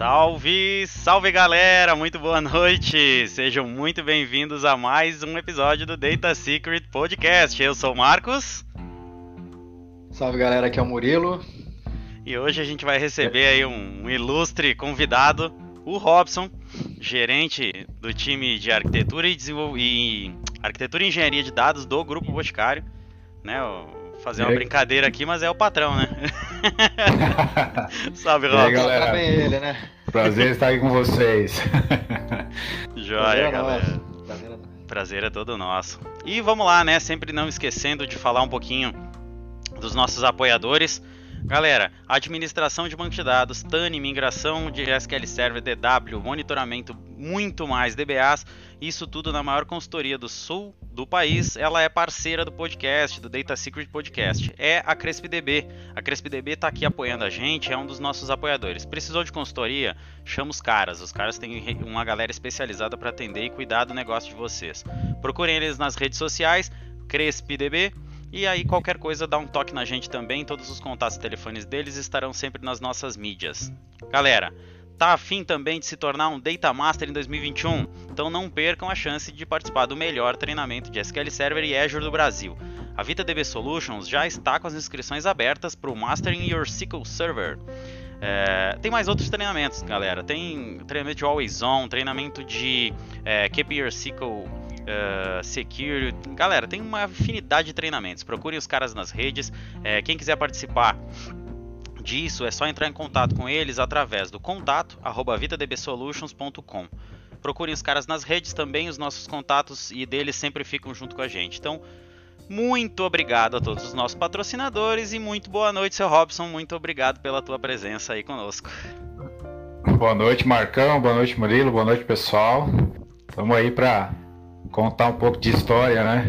Salve, salve galera, muito boa noite. Sejam muito bem-vindos a mais um episódio do Data Secret Podcast. Eu sou o Marcos. Salve galera, aqui é o Murilo. E hoje a gente vai receber aí um ilustre convidado, o Robson, gerente do time de arquitetura e, desenvol... e arquitetura e engenharia de dados do Grupo Boticário, né? fazer uma brincadeira aqui, mas é o patrão, né? Salve, Rob. E aí, galera. Bem ele, né? Prazer estar aqui com vocês. Joia, Prazer é galera. Prazer é, Prazer é todo nosso. E vamos lá, né? Sempre não esquecendo de falar um pouquinho dos nossos apoiadores. Galera, administração de banco de dados, TANI, migração de SQL Server, DW, monitoramento, muito mais, DBAs, isso tudo na maior consultoria do sul do país. Ela é parceira do podcast, do Data Secret Podcast. É a CrespDB. A CrespDB está aqui apoiando a gente, é um dos nossos apoiadores. Precisou de consultoria? Chama os caras. Os caras têm uma galera especializada para atender e cuidar do negócio de vocês. Procurem eles nas redes sociais, CrespDB. E aí, qualquer coisa, dá um toque na gente também. Todos os contatos e telefones deles estarão sempre nas nossas mídias. Galera, tá afim também de se tornar um Data Master em 2021? Então não percam a chance de participar do melhor treinamento de SQL Server e Azure do Brasil. A VitaDB Solutions já está com as inscrições abertas para o Mastering Your SQL Server. É, tem mais outros treinamentos, galera. Tem treinamento de Always On, treinamento de é, Keep Your SQL uh, Secure. Galera, tem uma infinidade de treinamentos. Procurem os caras nas redes. É, quem quiser participar disso, é só entrar em contato com eles através do contato vitadbsolutions.com. Procurem os caras nas redes também, os nossos contatos e deles sempre ficam junto com a gente. Então, muito obrigado a todos os nossos patrocinadores e muito boa noite, seu Robson. Muito obrigado pela tua presença aí conosco. Boa noite, Marcão. Boa noite, Murilo. Boa noite, pessoal. Estamos aí para contar um pouco de história, né?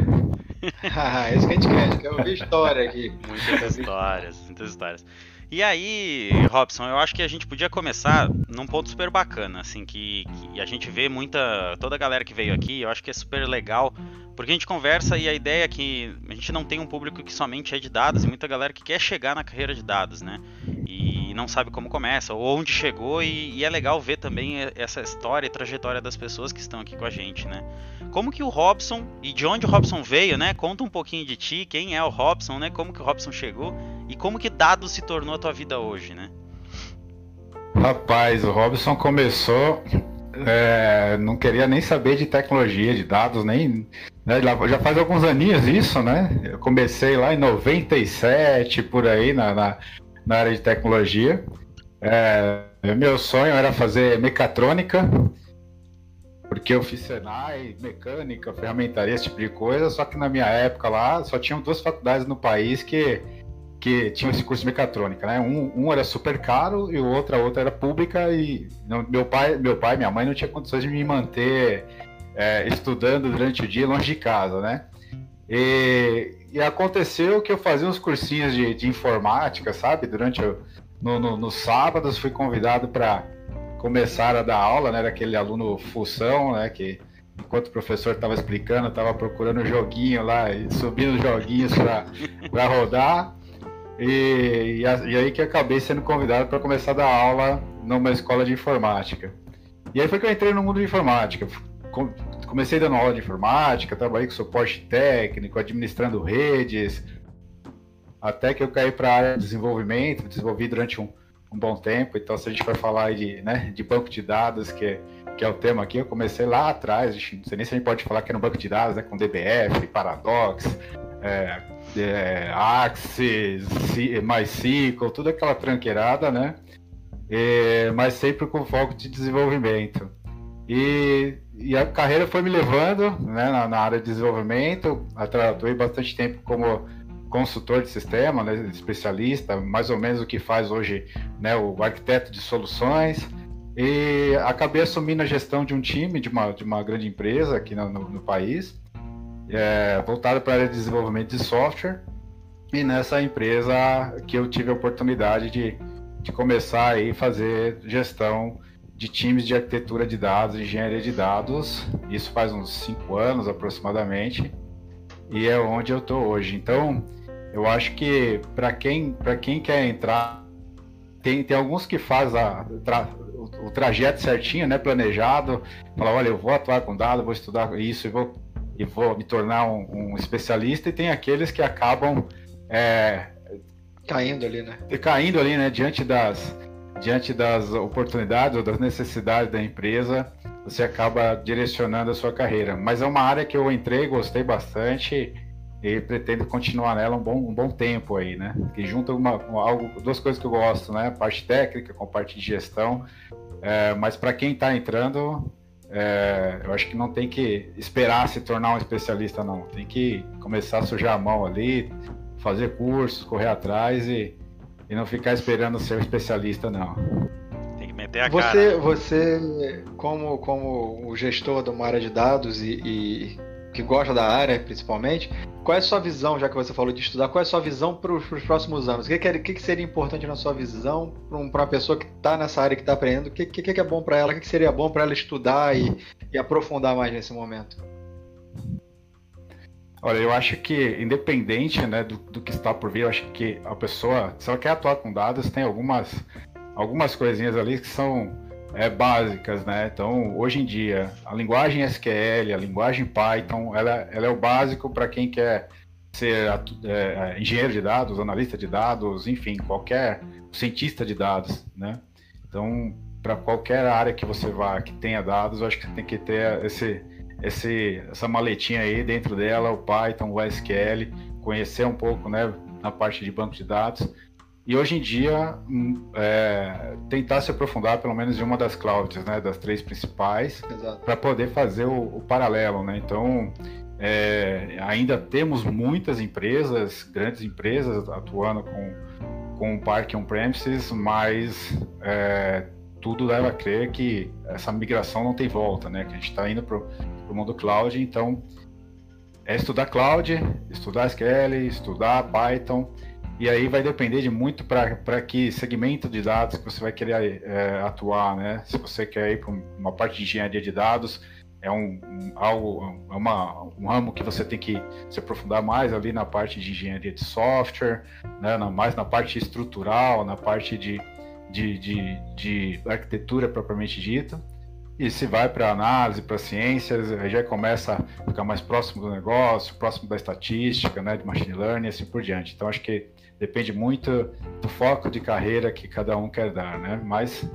é isso que a gente quer, a gente quer ouvir história aqui. Muitas histórias, muitas histórias. E aí, Robson, eu acho que a gente podia começar num ponto super bacana, assim, que, que, a gente vê muita. toda a galera que veio aqui, eu acho que é super legal, porque a gente conversa e a ideia é que a gente não tem um público que somente é de dados, e muita galera que quer chegar na carreira de dados, né? E não sabe como começa, ou onde chegou, e, e é legal ver também essa história e trajetória das pessoas que estão aqui com a gente, né? Como que o Robson, e de onde o Robson veio, né? Conta um pouquinho de ti, quem é o Robson, né? Como que o Robson chegou e como que dados se tornou a tua vida hoje, né? Rapaz, o Robson começou. É, não queria nem saber de tecnologia, de dados, nem. Né, já faz alguns aninhos isso, né? Eu comecei lá em 97, por aí, na, na, na área de tecnologia. É, meu sonho era fazer mecatrônica, porque eu fiz Senai, mecânica, ferramentaria, esse tipo de coisa, só que na minha época lá só tinham duas faculdades no país que que tinha esse curso de mecatrônica, né? Um, um era super caro e o outro, a outra era pública e não, meu pai, meu pai, minha mãe não tinha condições de me manter é, estudando durante o dia longe de casa, né? E, e, aconteceu que eu fazia uns cursinhos de, de informática, sabe? Durante o, no, no, sábados fui convidado para começar a dar aula, né? Era aquele aluno função, né? Que enquanto o professor estava explicando, estava procurando joguinho lá e subindo joguinhos para rodar. E, e, e, aí que acabei sendo convidado para começar a dar aula numa escola de informática. E aí foi que eu entrei no mundo de informática. Comecei dando aula de informática, trabalhei com suporte técnico, administrando redes, até que eu caí para a área de desenvolvimento, desenvolvi durante um, um, bom tempo. Então, se a gente for falar de, né, de banco de dados, que, que é o tema aqui, eu comecei lá atrás, não sei nem se a gente pode falar que era um banco de dados, né, com DBF, Paradox, é, é, Axis, MySQL, toda aquela tranqueirada, né? É, mas sempre com foco de desenvolvimento. E, e, a carreira foi me levando né, na, na área de desenvolvimento, atuei bastante tempo como consultor de sistema, né, especialista, mais ou menos o que faz hoje né, o arquiteto de soluções, e acabei assumindo a gestão de um time de uma, de uma grande empresa aqui no, no, no país, é, para a área de desenvolvimento de software. E nessa empresa que eu tive a oportunidade de, de começar a fazer gestão de times de arquitetura de dados, engenharia de dados. Isso faz uns cinco anos aproximadamente. E é onde eu estou hoje. Então, eu acho que para quem, quem quer entrar tem, tem alguns que faz a, tra, o, o, trajeto certinho, né, planejado, fala, olha, eu vou atuar com dados, vou estudar isso e vou, e vou me tornar um, um especialista, e tem aqueles que acabam é, caindo ali, né? Caindo ali, né, diante das, diante das oportunidades ou das necessidades da empresa, você acaba direcionando a sua carreira. Mas é uma área que eu entrei, gostei bastante e pretendo continuar nela um bom, um bom tempo aí, né? Que junta uma, algo, duas coisas que eu gosto, né? Parte técnica com parte de gestão. É, mas para quem está entrando, é, eu acho que não tem que esperar se tornar um especialista, não. Tem que começar a sujar a mão ali, fazer cursos, correr atrás e, e não ficar esperando ser um especialista, não. Tem que meter a você, cara. Você, como, como o gestor de uma área de dados e, e que gosta da área, principalmente, qual é a sua visão, já que você falou de estudar, qual é a sua visão para os próximos anos? O que, que, que, seria importante na sua visão para uma pessoa que está nessa área, que está aprendendo? O que, que, que é bom para ela? O que, seria bom para ela estudar e, e aprofundar mais nesse momento? Olha, eu acho que, independente né, do, do, que está por vir, eu acho que a pessoa, se ela quer atuar com dados, tem algumas, algumas coisinhas ali que são é, básicas, né? Então, hoje em dia, a linguagem SQL, a linguagem Python, ela, ela é o básico para quem quer ser é, engenheiro de dados, analista de dados, enfim, qualquer cientista de dados, né? Então, para qualquer área que você vá que tenha dados, eu acho que você tem que ter esse, esse, essa maletinha aí dentro dela, o Python, o SQL, conhecer um pouco, né, na parte de banco de dados. E hoje em dia, hum, é, tentar se aprofundar pelo menos em uma das clouds, né, das três principais, para poder fazer o, o, paralelo, né? Então, é, ainda temos muitas empresas, grandes empresas atuando com, com o parque on-premises, mas é, tudo leva a crer que essa migração não tem volta, né? Que a gente está indo para o mundo cloud, então é estudar cloud, estudar SQL, estudar Python, e aí vai depender de muito para que segmento de dados que você vai querer é, atuar, né? Se você quer ir para uma parte de engenharia de dados, é um, um algo, é uma, um ramo que você tem que se aprofundar mais ali na parte de engenharia de software, né? Na, mais na parte estrutural, na parte de, de, de, de arquitetura propriamente dita. E se vai para análise, para ciências, já começa a ficar mais próximo do negócio, próximo da estatística, né, de machine learning e assim por diante. Então acho que depende muito do foco de carreira que cada um quer dar, né? Mas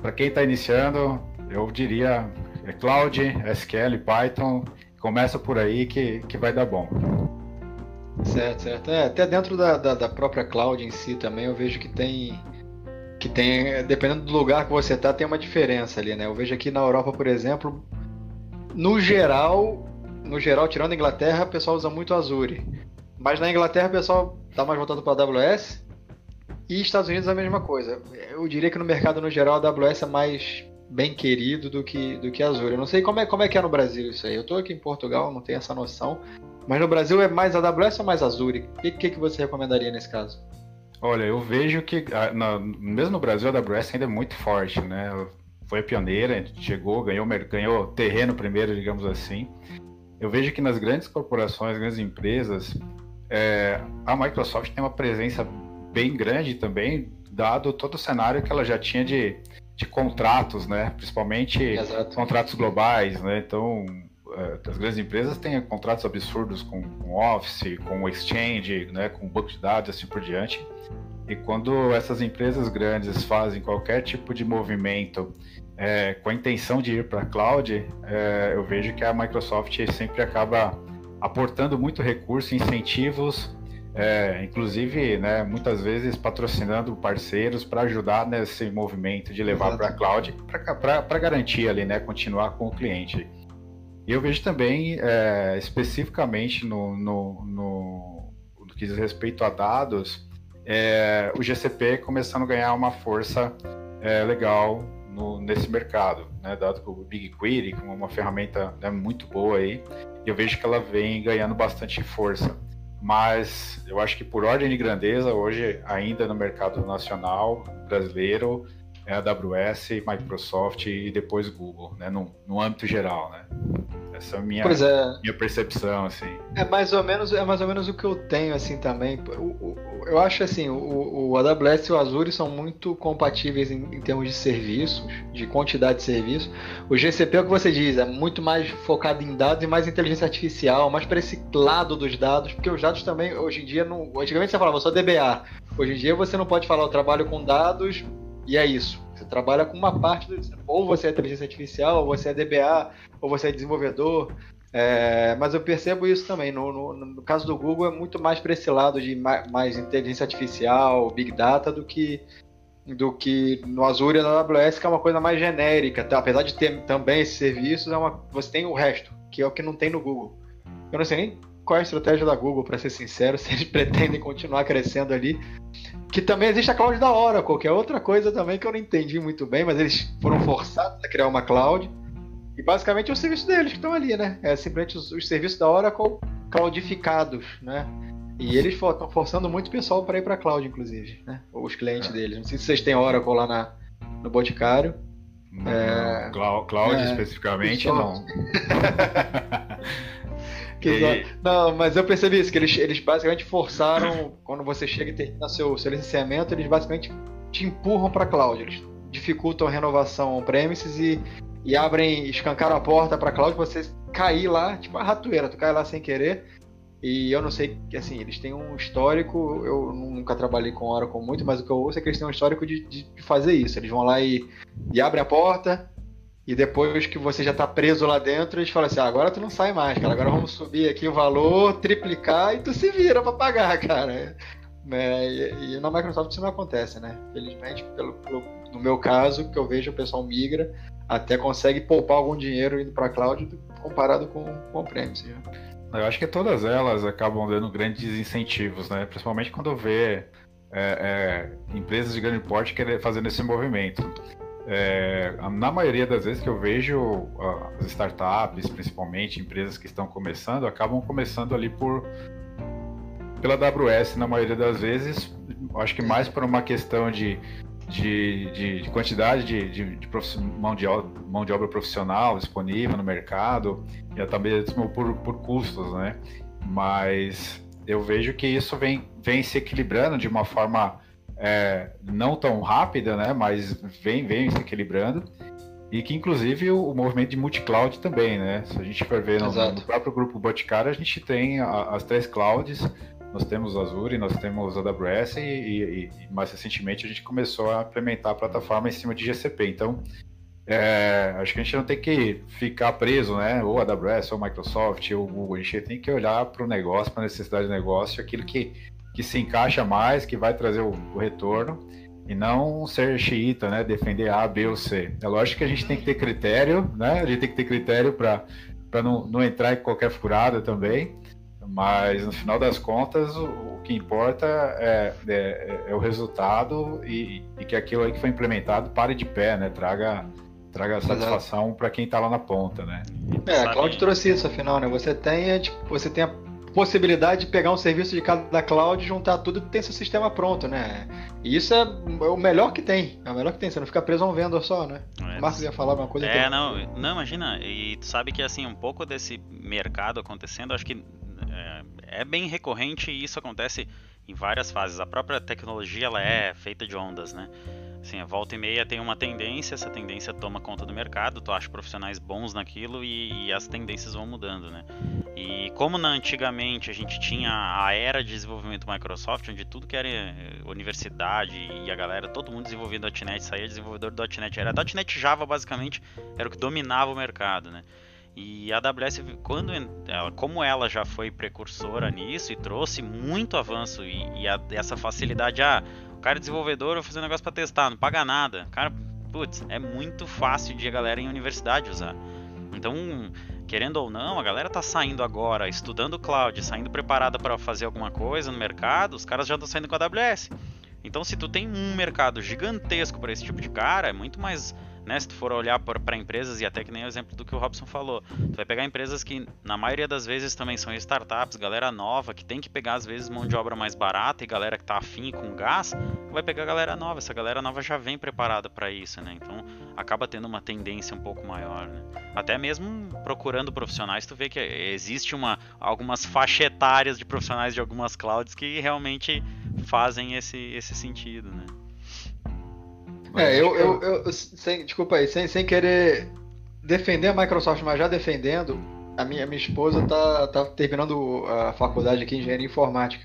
para quem está iniciando, eu diria é Cloud, SQL, Python, começa por aí que, que vai dar bom. Certo, certo. É, até dentro da, da, da, própria cloud em si também eu vejo que tem que tem, dependendo do lugar que você está, tem uma diferença ali, né? Eu vejo aqui na Europa, por exemplo, no geral, no geral, tirando a Inglaterra, o pessoal usa muito Azure. Mas na Inglaterra o pessoal está mais voltado para AWS. E Estados Unidos é a mesma coisa. Eu diria que no mercado no geral a AWS é mais bem querido do que, do que Azure. Eu não sei como é, como é que é no Brasil isso aí. Eu estou aqui em Portugal, não tenho essa noção. Mas no Brasil é mais AWS ou mais Azure? O que, que, que você recomendaria nesse caso? Olha, eu vejo que ah, mesmo no Brasil a AWS ainda é muito forte, né? Foi a pioneira, chegou, ganhou, ganhou terreno primeiro, digamos assim. Eu vejo que nas grandes corporações, grandes empresas, é, a Microsoft tem uma presença bem grande também, dado todo o cenário que ela já tinha de, de contratos, né? Principalmente Exato. contratos globais, né? Então, as grandes empresas têm contratos absurdos com, com Office, com Exchange, né? Com banco de dados, assim por diante. E quando essas empresas grandes fazem qualquer tipo de movimento é, com a intenção de ir para a cloud, é, eu vejo que a Microsoft sempre acaba aportando muito recurso, incentivos, é, inclusive, né, muitas vezes patrocinando parceiros para ajudar nesse movimento de levar para a cloud, para garantir ali, né, continuar com o cliente. E eu vejo também, é, especificamente no, no, no, no, que diz respeito a dados, é, o GCP começando a ganhar uma força é, legal no, nesse mercado, né, dado que o BigQuery, como uma ferramenta né, muito boa aí, eu vejo que ela vem ganhando bastante força. Mas eu acho que por ordem de grandeza, hoje, ainda no mercado nacional brasileiro, é AWS, Microsoft e depois Google, né? No, no âmbito geral, né? Essa é a minha, é. minha percepção, assim. É mais ou menos, é mais ou menos o que eu tenho, assim, também. O, o, eu acho, assim, o, o AWS e o Azure são muito compatíveis em, em, termos de serviços, de quantidade de serviços. O GCP é o que você diz, é muito mais focado em dados e mais inteligência artificial, mais para esse lado dos dados, porque os dados também, hoje em dia, não, antigamente você falava só DBA. Hoje em dia você não pode falar, eu trabalho com dados e é isso. Você trabalha com uma parte do. Ou você é inteligência artificial, ou você é DBA, ou você é desenvolvedor. É, mas eu percebo isso também. No, no, no, caso do Google, é muito mais para esse lado de mais, mais, inteligência artificial, big data, do que, do que no Azure e na AWS, que é uma coisa mais genérica. Tá? Apesar de ter também esses serviços, é uma, você tem o resto, que é o que não tem no Google. Eu não sei nem qual é a estratégia da Google, para ser sincero, se eles pretendem continuar crescendo ali. Que também existe a cloud da Oracle, que é outra coisa também que eu não entendi muito bem, mas eles foram forçados a criar uma cloud e basicamente é o serviço deles que estão ali, né? É simplesmente os, os serviços da Oracle cloudificados, né? E eles estão forçando muito o pessoal para ir para cloud, inclusive, né? Os clientes é. deles. Não sei se vocês têm Oracle lá na, no Boticário. Não, é... Cloud, cloud é, especificamente, não. e... Não, mas eu percebi isso, que eles, eles basicamente forçaram, quando você chega e termina seu, seu licenciamento, eles basicamente te empurram para cloud. Eles dificultam a renovação on-premises e e abrem, escancaram a porta para cloud, você cair lá, tipo a ratoeira, tu cai lá sem querer. E eu não sei, assim, eles têm um histórico, eu nunca trabalhei com Oracle muito, mas o que eu ouço é que eles têm um histórico de, de fazer isso. Eles vão lá e, e abrem a porta, e depois que você já tá preso lá dentro, eles falam assim: ah, agora tu não sai mais, cara, agora vamos subir aqui o valor, triplicar e tu se vira para pagar, cara. É, e, e, na Microsoft isso não acontece, né? Felizmente, pelo, pelo, no meu caso, que eu vejo o pessoal migra, até consegue poupar algum dinheiro indo para cloud comparado com o on-premise. Né? Eu acho que todas elas acabam dando grandes incentivos, né? Principalmente quando vê é, é, empresas de grande porte querer fazendo esse movimento. É, na maioria das vezes que eu vejo as startups, principalmente empresas que estão começando, acabam começando ali por pela AWS na maioria das vezes. Acho que mais por uma questão de de, de, de quantidade de, de, mão, de mão de obra profissional disponível no mercado e até mesmo por, por custos, né? Mas eu vejo que isso vem, vem se equilibrando de uma forma é, não tão rápida, né? Mas vem, vem se equilibrando e que inclusive o, o movimento de multi-cloud também, né? Se a gente for ver no, no próprio grupo Boticário, a gente tem a, as três clouds nós temos Azure, nós temos AWS e, e, e, mais recentemente a gente começou a implementar a plataforma em cima de GCP. Então, é, acho que a gente não tem que ficar preso, né? Ou AWS, ou Microsoft, ou Google. A gente tem que olhar para o negócio, para a necessidade do negócio, aquilo que, que se encaixa mais, que vai trazer o, o retorno e não ser xiita, né? Defender A, B ou C. É lógico que a gente tem que ter critério, né? A gente tem que ter critério para não, não entrar em qualquer furada também. Mas no final das contas, o, o que importa é, é, é, o resultado e, e, que aquilo aí que foi implementado pare de pé, né? Traga, traga satisfação para quem está lá na ponta, né? É, a Cloud trouxe isso, afinal, né? Você tem, tipo, você tem a possibilidade de pegar um serviço de cada cloud, juntar tudo e ter seu sistema pronto, né? E isso é o melhor que tem. É o melhor que tem. Você não fica preso a um vendor só, né? É, o Marcos ia falar alguma coisa. É, não, não, imagina. E tu sabe que, assim, um pouco desse mercado acontecendo, acho que é, é bem recorrente e isso acontece em várias fases. A própria tecnologia ela é feita de ondas, né? Assim, a volta e meia tem uma tendência, essa tendência toma conta do mercado, tu acha profissionais bons naquilo e, e, as tendências vão mudando, né? E como na, antigamente a gente tinha a era de desenvolvimento Microsoft, onde tudo que era eh, universidade e a galera, todo mundo desenvolvendo .NET, saía desenvolvedor do .NET, era .NET Java basicamente, era o que dominava o mercado, né? E a AWS, quando ela, como ela já foi precursora nisso e trouxe muito avanço e, e a, essa facilidade, ah, o cara é desenvolvedor, eu vou fazer um negócio para testar, não paga nada. Cara, putz, é muito fácil de a galera em universidade usar. Então, querendo ou não, a galera tá saindo agora, estudando cloud, saindo preparada para fazer alguma coisa no mercado, os caras já estão saindo com a AWS. Então, se tu tem um mercado gigantesco para esse tipo de cara, é muito mais né? Se tu for olhar para empresas, e até que nem o exemplo do que o Robson falou, tu vai pegar empresas que, na maioria das vezes, também são startups, galera nova, que tem que pegar, às vezes, mão de obra mais barata e galera que tá afim com gás, vai pegar galera nova. Essa galera nova já vem preparada para isso, né? Então, acaba tendo uma tendência um pouco maior, né? Até mesmo procurando profissionais, tu vê que existe uma, algumas faixas etárias de profissionais de algumas clouds que realmente fazem esse, esse sentido, né? É, eu, eu, eu, sem, desculpa aí, sem, sem querer defender a Microsoft, mas já defendendo, a minha, minha esposa tá, tá terminando a faculdade aqui em engenharia informática.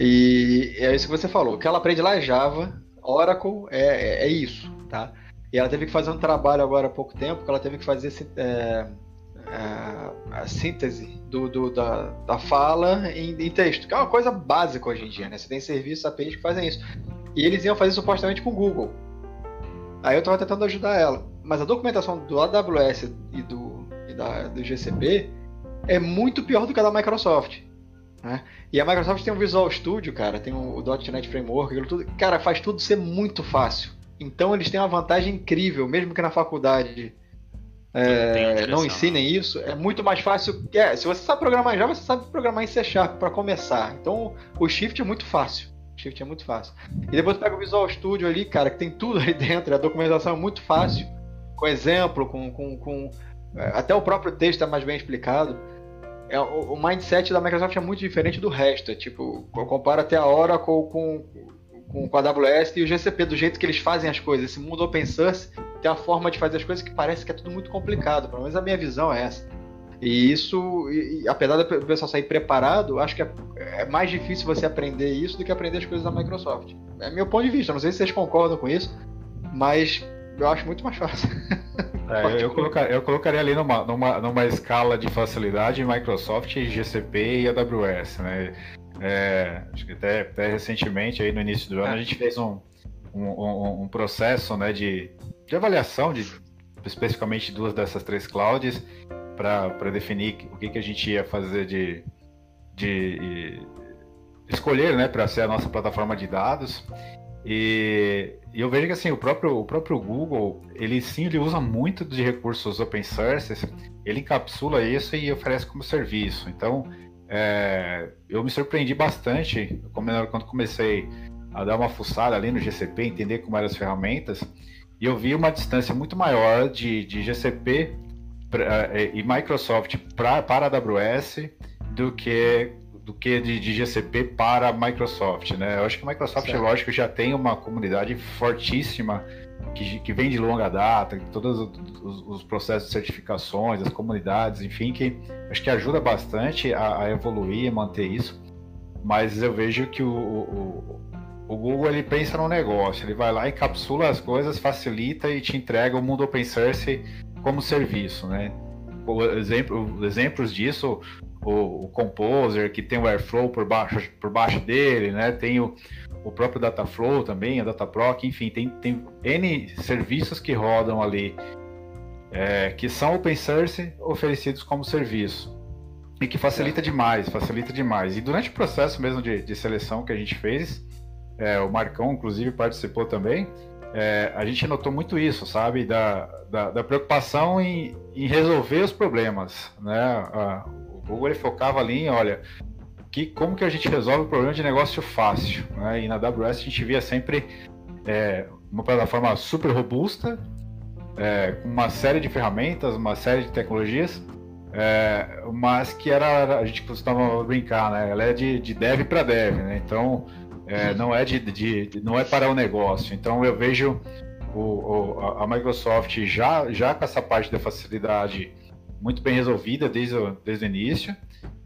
E é isso que você falou. O que ela aprende lá é Java, Oracle, é, é, é isso, tá? E ela teve que fazer um trabalho agora há pouco tempo, que ela teve que fazer é, a, a síntese do, do, da, da fala em, em, texto, que é uma coisa básica hoje em dia, né? Você tem serviços APIs que fazem isso. E eles iam fazer supostamente com o Google. Aí eu estava tentando ajudar ela. Mas a documentação do AWS e do, e da, do GCP é muito pior do que a da Microsoft. Né? E a Microsoft tem o Visual Studio, cara, tem o, o .NET Framework, aquilo tudo. Cara, faz tudo ser muito fácil. Então eles têm uma vantagem incrível, mesmo que na faculdade é, não ensinem isso, é muito mais fácil. É, se você sabe programar em Java, você sabe programar em C Sharp para começar. Então o Shift é muito fácil. Shift é muito fácil. E depois pega o Visual Studio ali, cara, que tem tudo ali dentro, a documentação é muito fácil, com exemplo, com. com, com é, até o próprio texto é mais bem explicado. É, o, o, mindset da Microsoft é muito diferente do resto. É, tipo, eu comparo até a Oracle com, com, com a AWS e o GCP, do jeito que eles fazem as coisas. Esse mundo open source tem uma forma de fazer as coisas que parece que é tudo muito complicado. Pelo menos a minha visão é essa. E isso, e, apesar do pessoal sair preparado, acho que é, é, mais difícil você aprender isso do que aprender as coisas da Microsoft. É meu ponto de vista, não sei se vocês concordam com isso, mas eu acho muito mais fácil. É, eu, colocar, eu, colocaria ali numa, numa, numa escala de facilidade Microsoft, GCP e AWS, né? É, acho que até, até, recentemente, aí no início do ano, a gente fez um, um, um, um processo né, de, de avaliação de especificamente duas dessas três clouds para definir o que, que a gente ia fazer de, de escolher né, para ser a nossa plataforma de dados. E, e, eu vejo que assim, o próprio, o próprio Google, ele sim ele usa muito de recursos open source, ele encapsula isso e oferece como serviço. Então, é, eu me surpreendi bastante quando comecei a dar uma fuçada ali no GCP, entender como eram as ferramentas, e eu vi uma distância muito maior de, de GCP pra, é, e Microsoft pra, para a AWS do que do que de, de, GCP para a Microsoft, né? Eu acho que a Microsoft, certo. lógico, já tem uma comunidade fortíssima que, que vem de longa data, todos os, os, processos de certificações, as comunidades, enfim, que acho que ajuda bastante a, a evoluir e manter isso. Mas eu vejo que o, o, o Google ele pensa no negócio, ele vai lá, encapsula as coisas, facilita e te entrega o mundo open source como serviço, né? Exemplo, exemplos disso, o, o, Composer, que tem o Airflow por baixo, por baixo dele, né? Tem o, o próprio Dataflow também, a Dataproc, enfim, tem, tem N serviços que rodam ali, é, que são open source oferecidos como serviço. E que facilita é. demais, facilita demais. E durante o processo mesmo de, de seleção que a gente fez, é, o Marcão, inclusive, participou também, é, a gente notou muito isso, sabe? Da, da, da preocupação em, em, resolver os problemas, né? A, o Google ele focava ali em, olha, que, como que a gente resolve o problema de negócio fácil, né? E na AWS a gente via sempre é, uma plataforma super robusta, é, com uma série de ferramentas, uma série de tecnologias, é, mas que era, a gente costumava brincar, né? Ela é de, de dev para dev, né? Então, é, não é de, de, de, não é para o negócio. Então eu vejo o, o, a Microsoft já, já com essa parte da facilidade muito bem resolvida desde o, desde o início.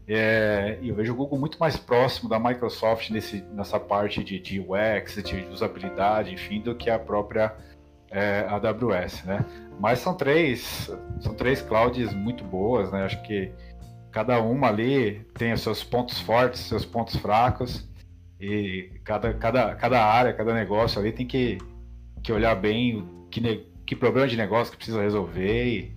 É, e eu vejo o Google muito mais próximo da Microsoft nesse, nessa parte de, de UX, de usabilidade, enfim, do que a própria é, AWS, né? Mas são três, são três clouds muito boas, né? Acho que cada uma ali tem os seus pontos fortes, seus pontos fracos. E cada, cada, cada área, cada negócio ali tem que, que olhar bem que, ne, que problema de negócio que precisa resolver e,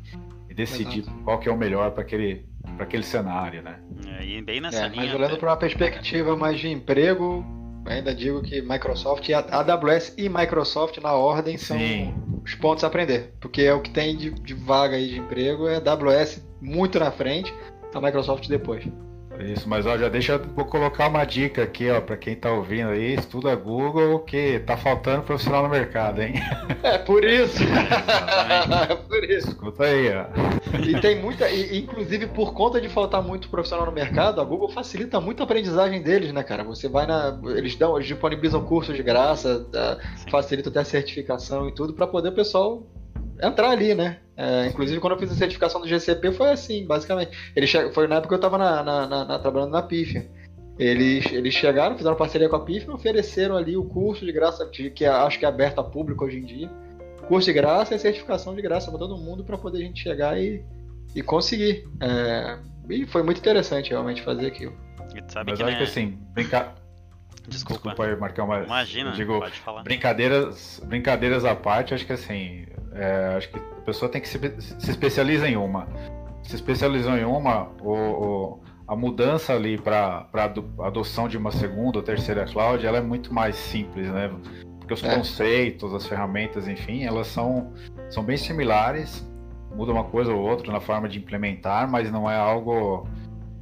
e decidir Exato. qual que é o melhor para aquele, aquele cenário, né? É, e bem nessa é, linha. Mas olhando para uma perspectiva mais de emprego, ainda digo que Microsoft, a AWS e Microsoft na ordem são, os pontos a aprender. Porque é o que tem de, de vaga aí de emprego, é AWS muito na frente, a Microsoft depois. Isso, mas ó, já deixa vou colocar uma dica aqui, ó, para quem tá ouvindo aí, estuda Google que tá faltando profissional no mercado, hein? É por isso. é por isso. Escuta aí, ó. E tem muita, e, inclusive por conta de faltar muito profissional no mercado, a Google facilita muito a aprendizagem deles, né, cara? Você vai na, eles dão, eles disponibilizam cursos de graça, facilita até a certificação e tudo para poder o pessoal entrar ali, né? É, inclusive, quando eu fiz a certificação do GCP, foi assim, basicamente. Ele che... Foi na época que eu estava na, na, na, trabalhando na PIF. Eles, eles chegaram, fizeram parceria com a PIF e ofereceram ali o curso de graça, que é, acho que é aberto a público hoje em dia. Curso de graça e certificação de graça para todo mundo para poder a gente chegar e, e conseguir. É, e foi muito interessante realmente fazer aquilo. Mas que acho que assim, brincar. Desculpa. Desculpa aí, marcar uma. Imagina, digo, pode falar. Brincadeiras, brincadeiras à parte, acho que assim, é, acho que a pessoa tem que se, se especializa em uma. Se especializou em uma, o, o a mudança ali para a adoção de uma segunda ou terceira cloud, ela é muito mais simples, né? Porque os é. conceitos, as ferramentas, enfim, elas são, são bem similares, muda uma coisa ou outra na forma de implementar, mas não é algo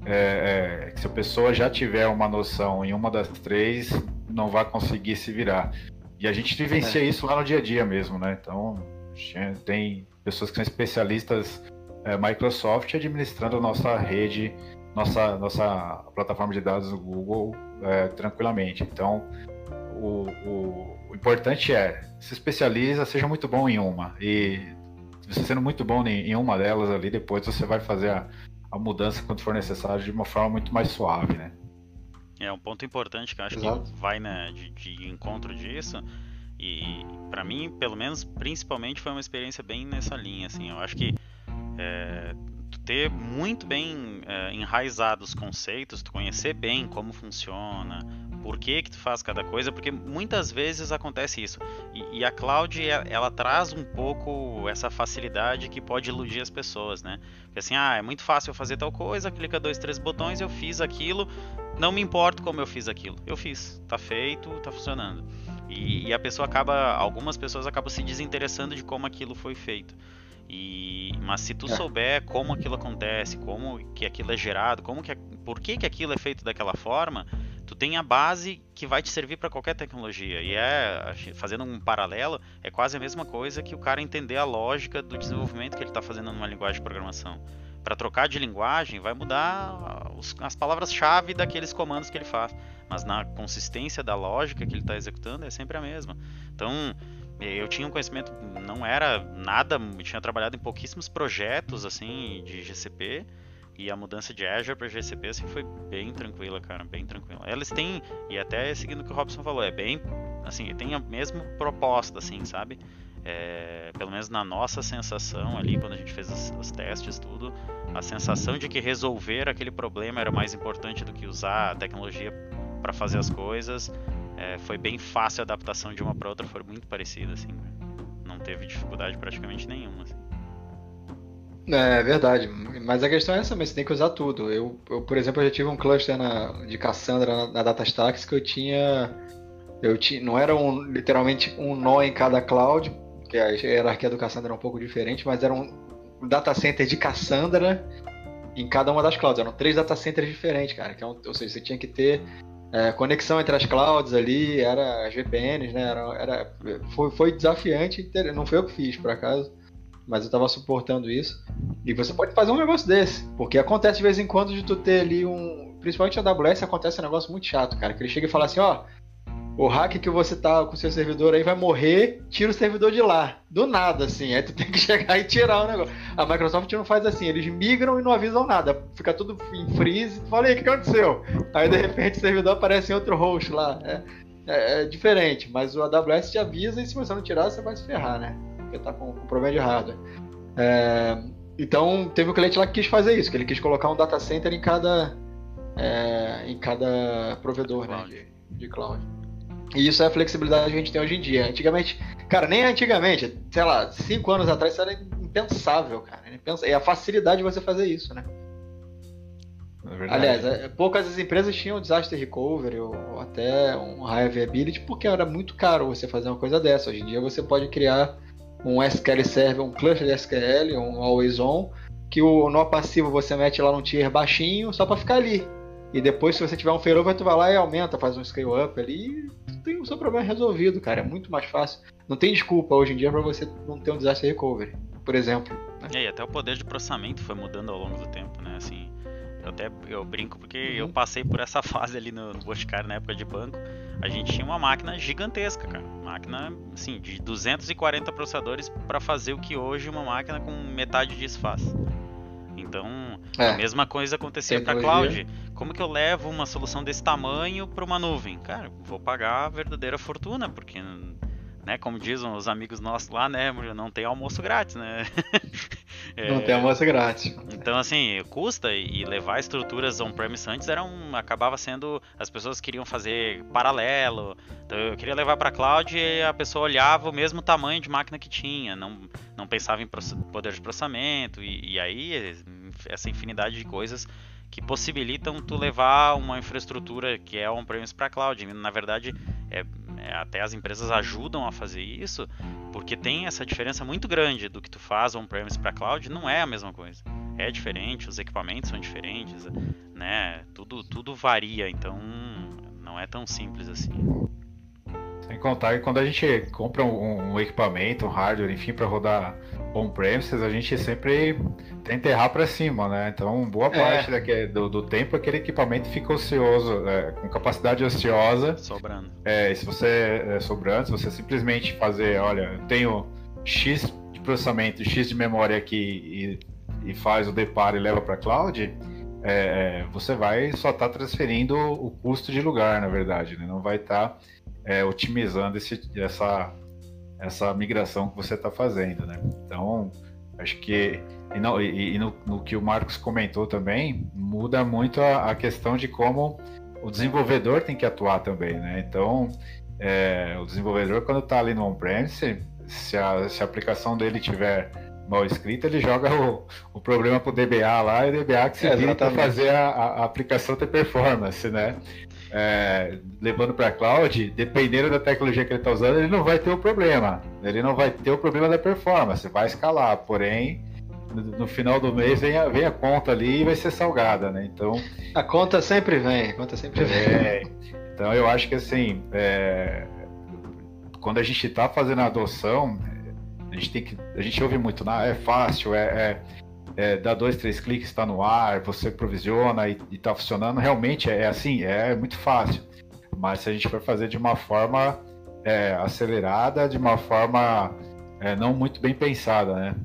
é, é, que se a pessoa já tiver uma noção em uma das três, não vai conseguir se virar. E a gente vivencia é. isso lá no dia a dia mesmo, né? Então, tem pessoas que são especialistas é, Microsoft administrando a nossa rede, nossa, nossa plataforma de dados do Google é, tranquilamente. Então, o, o, o, importante é se especializa, seja muito bom em uma. E você sendo muito bom em, em uma delas ali, depois você vai fazer a, a mudança quando for necessário de uma forma muito mais suave, né? É um ponto importante que eu acho Exato. que vai né, de, de encontro disso e para mim, pelo menos, principalmente foi uma experiência bem nessa linha, assim. Eu acho que é, ter muito bem é, enraizado os conceitos, tu conhecer bem como funciona, por que que tu faz cada coisa, porque muitas vezes acontece isso. E, e, a cloud, ela traz um pouco essa facilidade que pode iludir as pessoas, né? Porque assim, ah, é muito fácil eu fazer tal coisa, clica dois, três botões, eu fiz aquilo, não me importo como eu fiz aquilo. Eu fiz, tá feito, tá funcionando. E, e, a pessoa acaba, algumas pessoas acabam se desinteressando de como aquilo foi feito. E, mas se tu é. souber como aquilo acontece, como que aquilo é gerado, como que, por que, que aquilo é feito daquela forma, tu tem a base que vai te servir para qualquer tecnologia. E é, fazendo um paralelo, é quase a mesma coisa que o cara entender a lógica do desenvolvimento que ele está fazendo numa linguagem de programação. Para trocar de linguagem, vai mudar os, as palavras-chave daqueles comandos que ele faz mas na consistência da lógica que ele está executando é sempre a mesma. Então, eu tinha um conhecimento, não era nada, tinha trabalhado em pouquíssimos projetos assim de GCP e a mudança de Azure para GCP assim foi bem tranquila, cara, bem tranquila. Eles têm e até seguindo o que o Robson falou, é bem assim, tem a mesma proposta assim, sabe? É, pelo menos na nossa sensação ali, quando a gente fez os, os testes, tudo, a sensação de que resolver aquele problema era mais importante do que usar a tecnologia para fazer as coisas. É, foi bem fácil a adaptação de uma para outra, foi muito parecida, assim. Não teve dificuldade praticamente nenhuma. Assim. É, é verdade, mas a questão é essa, você tem que usar tudo. Eu, eu por exemplo, eu já tive um cluster na, de Cassandra na, na DataStax que eu tinha. Eu tinha, não era um, literalmente um nó em cada cloud, que a hierarquia do Cassandra era um pouco diferente, mas era um data center de Cassandra em cada uma das clouds. Eram três data centers diferentes, cara. Que é um, ou seja, você tinha que ter é, conexão entre as clouds ali, era as VPNs, né? Era, era, foi, foi desafiante, não foi eu que fiz, por acaso, mas eu estava suportando isso. E você pode fazer um negócio desse, porque acontece de vez em quando de tu ter ali um. Principalmente na AWS acontece um negócio muito chato, cara. Que ele chega e fala assim: ó, o hack que você tá com o seu servidor aí vai morrer, tira o servidor de lá. Do nada, assim. Aí tu tem que chegar e tirar o negócio. A Microsoft não faz assim, eles migram e não avisam nada. Fica tudo em freeze. Falei, o que aconteceu? Aí de repente o servidor aparece em outro host lá. É, é, é, diferente, mas o AWS te avisa e se você não tirar, você vai se ferrar, né? Porque tá com, com problema de hardware. É, então teve um cliente lá que quis fazer isso, que ele quis colocar um data center em cada, é, em cada provedor né, de, de cloud. E isso é a flexibilidade que a gente tem hoje em dia. Antigamente, cara, nem antigamente, sei lá, cinco anos atrás isso era impensável, cara. E a facilidade de você fazer isso, né? É Aliás, é, poucas as empresas tinham disaster recovery ou até um high availability porque era muito caro você fazer uma coisa dessa. Hoje em dia você pode criar um SQL Server, um cluster de SQL, um Always On, que o nó passivo você mete lá num tier baixinho só para ficar ali. E depois, se você tiver um failover, tu vai lá e aumenta, faz um scale up ali e tem o seu problema resolvido, cara. É muito mais fácil. Não tem desculpa hoje em dia para você não ter um disaster recovery, por exemplo. Né? e até o poder de processamento foi mudando ao longo do tempo, né? Assim, eu até eu brinco porque uhum. eu passei por essa fase ali no, no Boticário na época de banco. A gente tinha uma máquina gigantesca, cara. Máquina, assim, de 240 processadores para fazer o que hoje uma máquina com metade disso faz. Então, é. a mesma coisa acontecia para cloud. Como que eu levo uma solução desse tamanho para uma nuvem? Cara, vou pagar a verdadeira fortuna, porque né, como dizem os amigos nossos lá, né, não tem almoço grátis, né? é, não tem almoço grátis. Então, assim, custa e levar estruturas on-premise antes era um, acabava sendo as pessoas queriam fazer paralelo. Então, eu queria levar para cloud e a pessoa olhava o mesmo tamanho de máquina que tinha, não, não pensava em poder de processamento e, e aí essa infinidade de coisas que possibilitam tu levar uma infraestrutura que é on-premise para cloud. Na verdade, é, é, até as empresas ajudam a fazer isso, porque tem essa diferença muito grande do que tu faz on-premise para cloud, não é a mesma coisa. É diferente, os equipamentos são diferentes, né? Tudo, tudo varia, então não é tão simples assim. Sem contar que quando a gente compra um, um equipamento, um hardware, enfim, para rodar on-premises, a gente sempre tenta errar para cima, né? Então, boa é. parte daquele, do, do, tempo aquele equipamento fica ocioso, é, com capacidade ociosa. Sobrando. É, e se você é sobrando, se você simplesmente fazer, olha, eu tenho X de processamento, X de memória aqui e, e faz o deparo e leva para cloud, é, é, você vai só estar tá transferindo o custo de lugar, na verdade, né? Não vai estar tá é, otimizando esse, essa, essa migração que você está fazendo, né? Então, acho que e, não, e, e no, no, que o Marcos comentou também muda muito a, a, questão de como o desenvolvedor tem que atuar também, né? Então, é, o desenvolvedor quando está ali no on-premise, se a, se a aplicação dele tiver mal escrita, ele joga o, o problema para o DBA lá e o DBA que se é, vira para fazer a, a, aplicação ter performance, né? É, levando para a cloud, dependendo da tecnologia que ele está usando, ele não vai ter o problema. Ele não vai ter o problema da performance, vai escalar. Porém, no, final do mês vem a, vem a conta ali e vai ser salgada, né? Então a conta sempre vem, a conta sempre vem. É, então eu acho que assim, é, quando a gente está fazendo a adoção, a gente tem que, a gente ouve muito, ah, é fácil, é, é é, dá dois, três cliques, está no ar, você provisiona e está funcionando. Realmente é assim, é muito fácil. Mas se a gente for fazer de uma forma é, acelerada, de uma forma é, não muito bem pensada, né?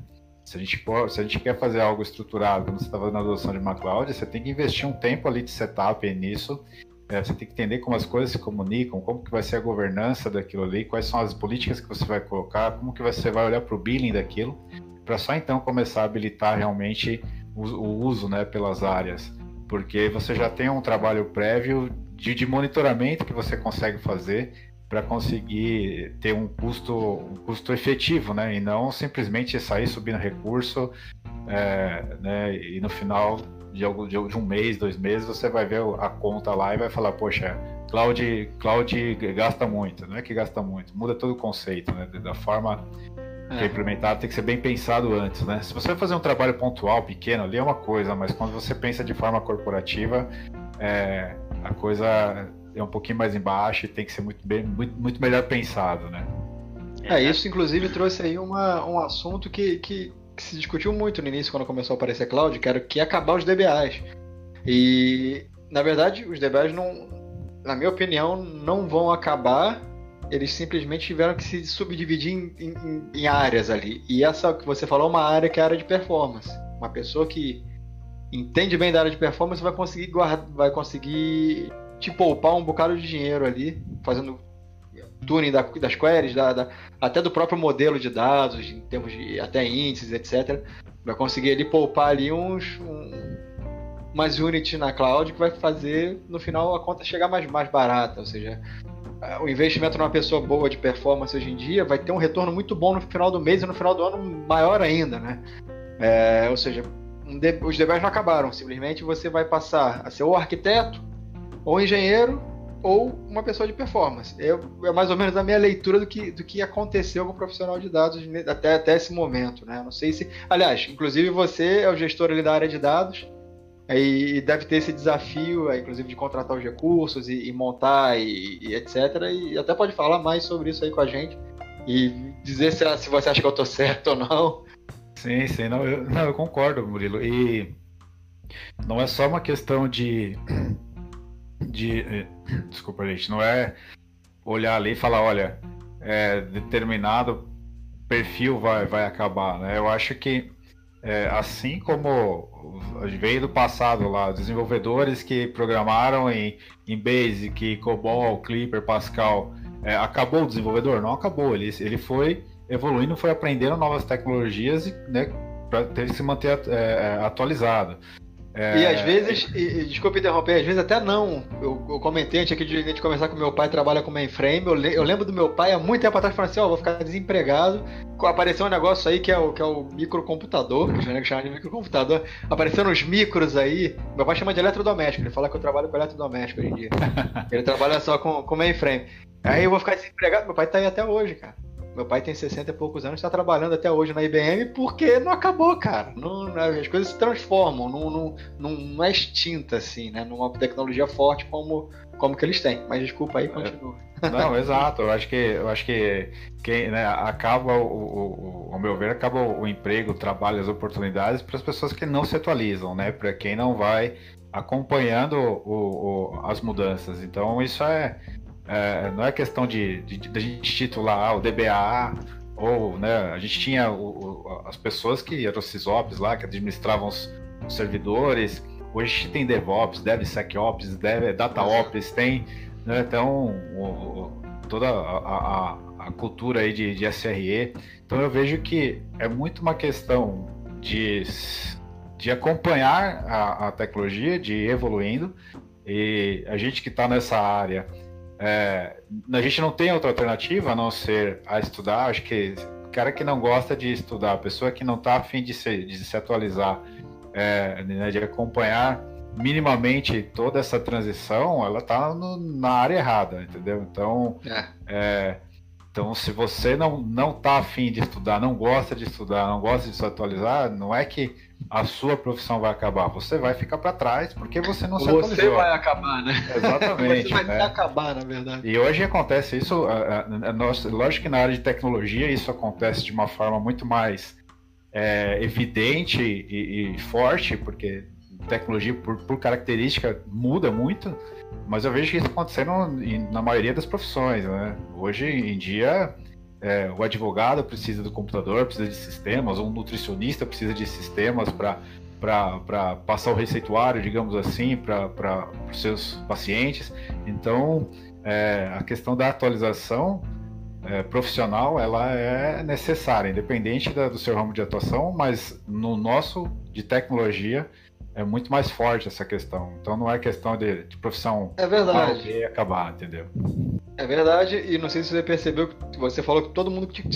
Se a, gente se a gente quer fazer algo estruturado, quando você está fazendo a adoção de uma cloud, você tem que investir um tempo ali de setup nisso. É, você tem que entender como as coisas se comunicam, como que vai ser a governança daquilo ali, quais são as políticas que você vai colocar, como que você vai olhar para o billing daquilo para só então começar a habilitar realmente o, o, uso né, pelas áreas, porque você já tem um trabalho prévio de, de monitoramento que você consegue fazer para conseguir ter um custo, um custo efetivo, né, e não simplesmente sair subindo recurso, é, né, e no final de, de, de um mês, dois meses, você vai ver a conta lá e vai falar, poxa, cloud, cloud gasta muito, não é que gasta muito, muda todo o conceito, né, da forma é implementado tem que ser bem pensado antes, né? Se você vai fazer um trabalho pontual, pequeno, ali é uma coisa, mas quando você pensa de forma corporativa, é, a coisa é um pouquinho mais embaixo e tem que ser muito, bem, muito, muito melhor pensado, né? É, isso inclusive trouxe aí uma, um assunto que, que, que, se discutiu muito no início, quando começou a aparecer cloud, que era que acabar os DBAs. E, na verdade, os DBAs não, na minha opinião, não vão acabar eles simplesmente tiveram que se subdividir em, em, em, áreas ali. E essa que você falou é uma área que é a área de performance. Uma pessoa que entende bem da área de performance vai conseguir guardar, vai conseguir te poupar um bocado de dinheiro ali, fazendo tuning da, das queries, da, da, até do próprio modelo de dados, em termos de até índices, etc. Vai conseguir ali poupar ali uns um, umas units na cloud que vai fazer no final a conta chegar mais, mais barata, ou seja, o investimento numa pessoa boa de performance hoje em dia vai ter um retorno muito bom no final do mês e no final do ano maior ainda, né? É, ou seja, os DBAs não acabaram, simplesmente você vai passar a ser ou arquiteto ou engenheiro ou uma pessoa de performance. Eu, é mais ou menos a minha leitura do que, do que aconteceu com o profissional de dados até, até esse momento, né? Não sei se. Aliás, inclusive você é o gestor ali da área de dados e deve ter esse desafio, inclusive, de contratar os recursos e, e montar e, e, etc. E até pode falar mais sobre isso aí com a gente e dizer se, se você acha que eu estou certo ou não. Sim, sim, não eu, não, eu concordo, Murilo. E não é só uma questão de de. Eh, desculpa, gente, não é olhar ali e falar, olha, é, determinado perfil vai, vai acabar, né? Eu acho que é, assim como veio do passado lá, desenvolvedores que programaram em, em Basic, COBOL, Clipper, Pascal, é, acabou o desenvolvedor? Não acabou, ele, ele foi evoluindo, foi aprendendo novas tecnologias e né, ter que se manter é, atualizado. É... E às vezes, e, desculpe interromper, às vezes até não. Eu, eu comentei antes aqui de, de conversar com meu pai, trabalha com mainframe. Eu, eu lembro do meu pai há muito tempo atrás falando assim: Ó, oh, vou ficar desempregado. Apareceu um negócio aí que é o, que é o microcomputador, que os negros chamam de microcomputador. Aparecendo uns micros aí. Meu pai chama de eletrodoméstico, ele fala que eu trabalho com eletrodoméstico hoje em dia. ele trabalha só com, com mainframe. Aí eu vou ficar desempregado. Meu pai tá aí até hoje, cara. Meu pai tem 60 e poucos anos, está trabalhando até hoje na IBM porque não acabou, cara. Não, as coisas se transformam, não, não, não, não é extinta assim, né? Numa tecnologia forte como, como que eles têm. Mas desculpa aí, continua. Não, exato. Eu acho que eu acho que quem né, acaba o, o, ao meu ver acaba o emprego, o trabalho, as oportunidades para as pessoas que não se atualizam, né? Para quem não vai acompanhando o, o, as mudanças. Então isso é é, não é questão de, de, de, a gente titular o DBA, ou né, a gente tinha o, o, as pessoas que eram os SysOps lá, que administravam os, os servidores. Hoje a gente tem DevOps, DevSecOps, Dev, DataOps, tem né, então o, toda a, a, a, cultura aí de, de SRE. Então eu vejo que é muito uma questão de, de acompanhar a, a tecnologia, de ir evoluindo. E a gente que está nessa área é, a gente não tem outra alternativa a não ser a estudar. Acho que cara que não gosta de estudar, a pessoa que não está afim de se, de se atualizar, é, né, de acompanhar minimamente toda essa transição, ela está na área errada, entendeu? Então, é. É, então se você não não está afim de estudar, não gosta de estudar, não gosta de se atualizar, não é que a sua profissão vai acabar. Você vai ficar para trás porque você não se você atualizou. Você vai acabar, né? Exatamente. você vai né? acabar, na verdade. E hoje acontece isso, lógico que na área de tecnologia isso acontece de uma forma muito mais é, evidente e, e, forte, porque tecnologia, por, por, característica, muda muito, mas eu vejo que isso acontecendo na maioria das profissões. Né? Hoje em dia é, o advogado precisa do computador, precisa de sistemas, um nutricionista precisa de sistemas para passar o receituário, digamos assim, para os seus pacientes. Então, é, a questão da atualização é, profissional ela é necessária, independente da, do seu ramo de atuação, mas no nosso de tecnologia é muito mais forte essa questão. Então não é questão de, de profissão é verdade. acabar, entendeu? É verdade, e não sei se você percebeu que você falou que todo mundo que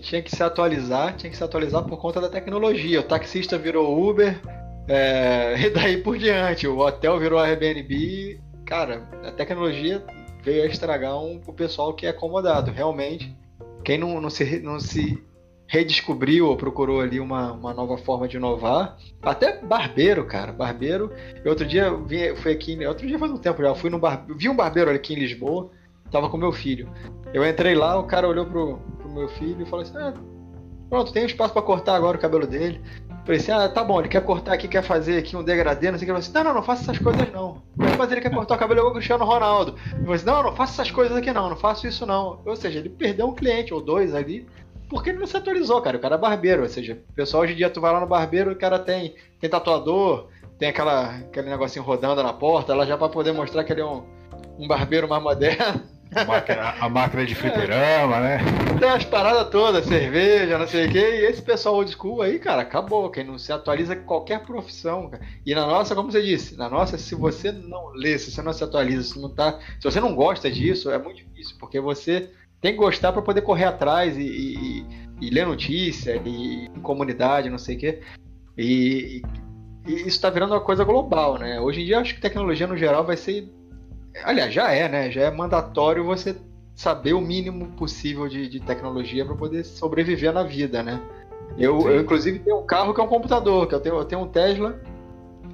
tinha, que se atualizar, tinha que se atualizar por conta da tecnologia. O taxista virou Uber, é, e daí por diante. O hotel virou Airbnb. Cara, a tecnologia veio a estragar um, o pessoal que é acomodado. Realmente, quem não, não, se, não se redescobriu ou procurou ali uma, uma nova forma de inovar. Até barbeiro, cara. Barbeiro. Eu outro dia vi, fui aqui. Outro dia faz um tempo já. Fui no bar, vi um barbeiro aqui em Lisboa. Tava com meu filho. Eu entrei lá, o cara olhou pro, pro meu filho e falou assim: ah, pronto, tem um espaço para cortar agora o cabelo dele. Falei assim, ah, tá bom, ele quer cortar aqui, quer fazer aqui um degradê, não sei o que. Ele falou assim, não, não, não faça essas coisas não. Mas ele quer cortar o cabelo igual o Cristiano Ronaldo. Eu falei assim, não, não faça essas coisas aqui não, não faço isso não. Ou seja, ele perdeu um cliente ou dois ali porque ele não se atualizou, cara. O cara é barbeiro, ou seja, o pessoal hoje em dia tu vai lá no barbeiro, o cara tem, tem tatuador, tem aquela, aquele negocinho rodando na porta, lá já para poder mostrar que ele é um, um barbeiro mais moderno. A máquina, a máquina de fliperama, é. né? Tem as paradas todas, cerveja, não sei o quê. E esse pessoal old school aí, cara, acabou. Quem não se atualiza qualquer profissão. Cara. E na nossa, como você disse, na nossa, se você não lê, se você não se atualiza, se não tá. Se você não gosta disso, é muito difícil, porque você tem que gostar para poder correr atrás e, e, e, ler notícia e comunidade, não sei o quê. E, e isso está virando uma coisa global, né? Hoje em dia acho que tecnologia no geral vai ser aliás, já é, né? Já é mandatório você saber o mínimo possível de, de tecnologia para poder sobreviver na vida, né? Eu, eu, inclusive, tenho um carro que é um computador, que eu tenho, eu tenho um Tesla.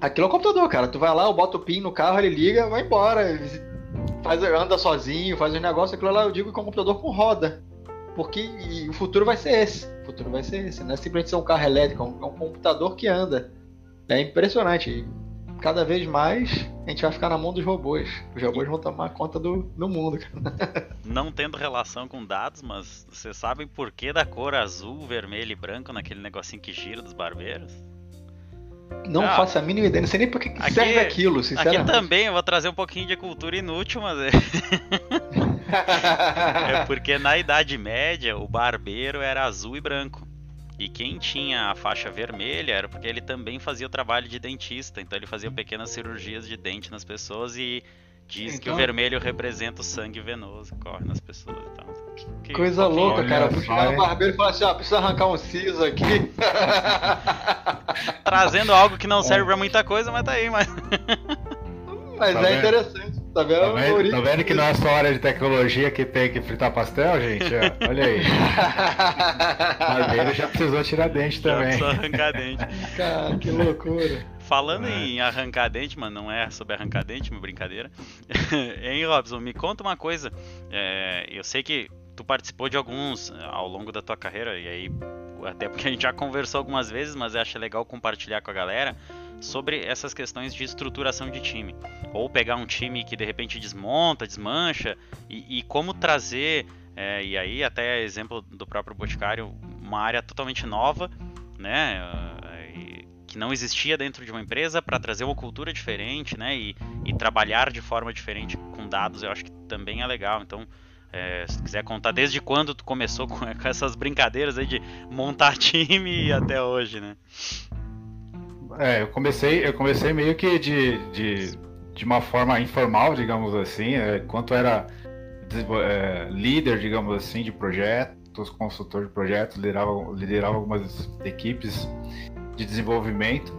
Aquilo é um computador, cara. Tu vai lá, eu boto o PIN no carro, ele liga, vai embora. Faz, anda sozinho, faz os negócios. Aquilo lá eu digo que é um computador com roda. Porque o futuro vai ser esse. O futuro vai ser esse. Não é simplesmente ser um carro elétrico, é um, é um computador que anda. É impressionante cada vez mais a gente vai ficar na mão dos robôs. Os robôs vão tomar conta do, do mundo. Não tendo relação com dados, mas vocês sabem por que da cor azul, vermelho e branco naquele negocinho que gira dos barbeiros? Não ah, faço a mínima ideia, não sei nem por que aqui, serve aquilo, sinceramente. Aqui também eu vou trazer um pouquinho de cultura inútil, mas é... é porque na Idade Média o barbeiro era azul e branco. E quem tinha a faixa vermelha era porque ele também fazia o trabalho de dentista, então ele fazia pequenas cirurgias de dente nas pessoas e diz então... que o vermelho representa o sangue venoso que corre nas pessoas. Então, que Coisa louca, cara. Chegar no barbeiro e falar assim, ó, precisa arrancar um siso aqui. Trazendo algo que não serve pra muita coisa, mas tá aí, mas. Mas tá é vendo? interessante. Tá vendo? Tá vendo, tá vendo que não é só hora de tecnologia que tem que fritar pastel, gente? É, olha aí. Barbeiro já precisou tirar dente também. Já precisou arrancar dente. Cara, que loucura. Falando é. em arrancar dente, mas não é sobre arrancar dente, uma brincadeira. hein, Robson, me conta uma coisa. É, eu sei que tu participou de alguns ao longo da tua carreira, e aí, até porque a gente já conversou algumas vezes, mas eu acho legal compartilhar com a galera sobre essas questões de estruturação de time. Ou pegar um time que de repente desmonta, desmancha, e, e como trazer, é, e aí até exemplo do próprio Boticário, uma área totalmente nova, né? que não existia dentro de uma empresa para trazer uma cultura diferente, né? E, e, trabalhar de forma diferente com dados, eu acho que também é legal. Então, é, se quiser contar desde quando tu começou com, com essas brincadeiras aí de montar time até hoje, né? É, eu comecei, eu comecei meio que de, de, de uma forma informal, digamos assim, é, enquanto era é, líder, digamos assim, de projetos, consultor de projetos, liderava, liderava algumas equipes de desenvolvimento.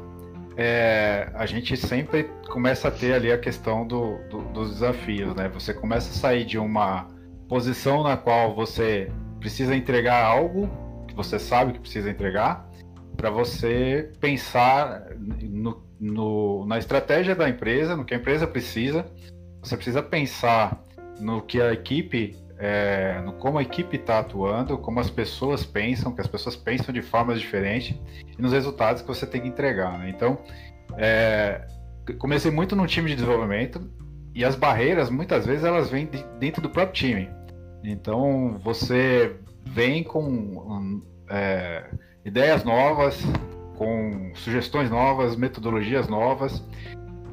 É, a gente sempre começa a ter ali a questão do, do, dos desafios, né? Você começa a sair de uma posição na qual você precisa entregar algo que você sabe que precisa entregar para você pensar no, no, na estratégia da empresa, no que a empresa precisa. Você precisa pensar no que a equipe, é, no como a equipe está atuando, como as pessoas pensam, que as pessoas pensam de formas diferentes e nos resultados que você tem que entregar. Né? Então, é, comecei muito no time de desenvolvimento e as barreiras muitas vezes elas vêm de, dentro do próprio time. Então, você vem com um, é, ideias novas, com sugestões novas, metodologias novas.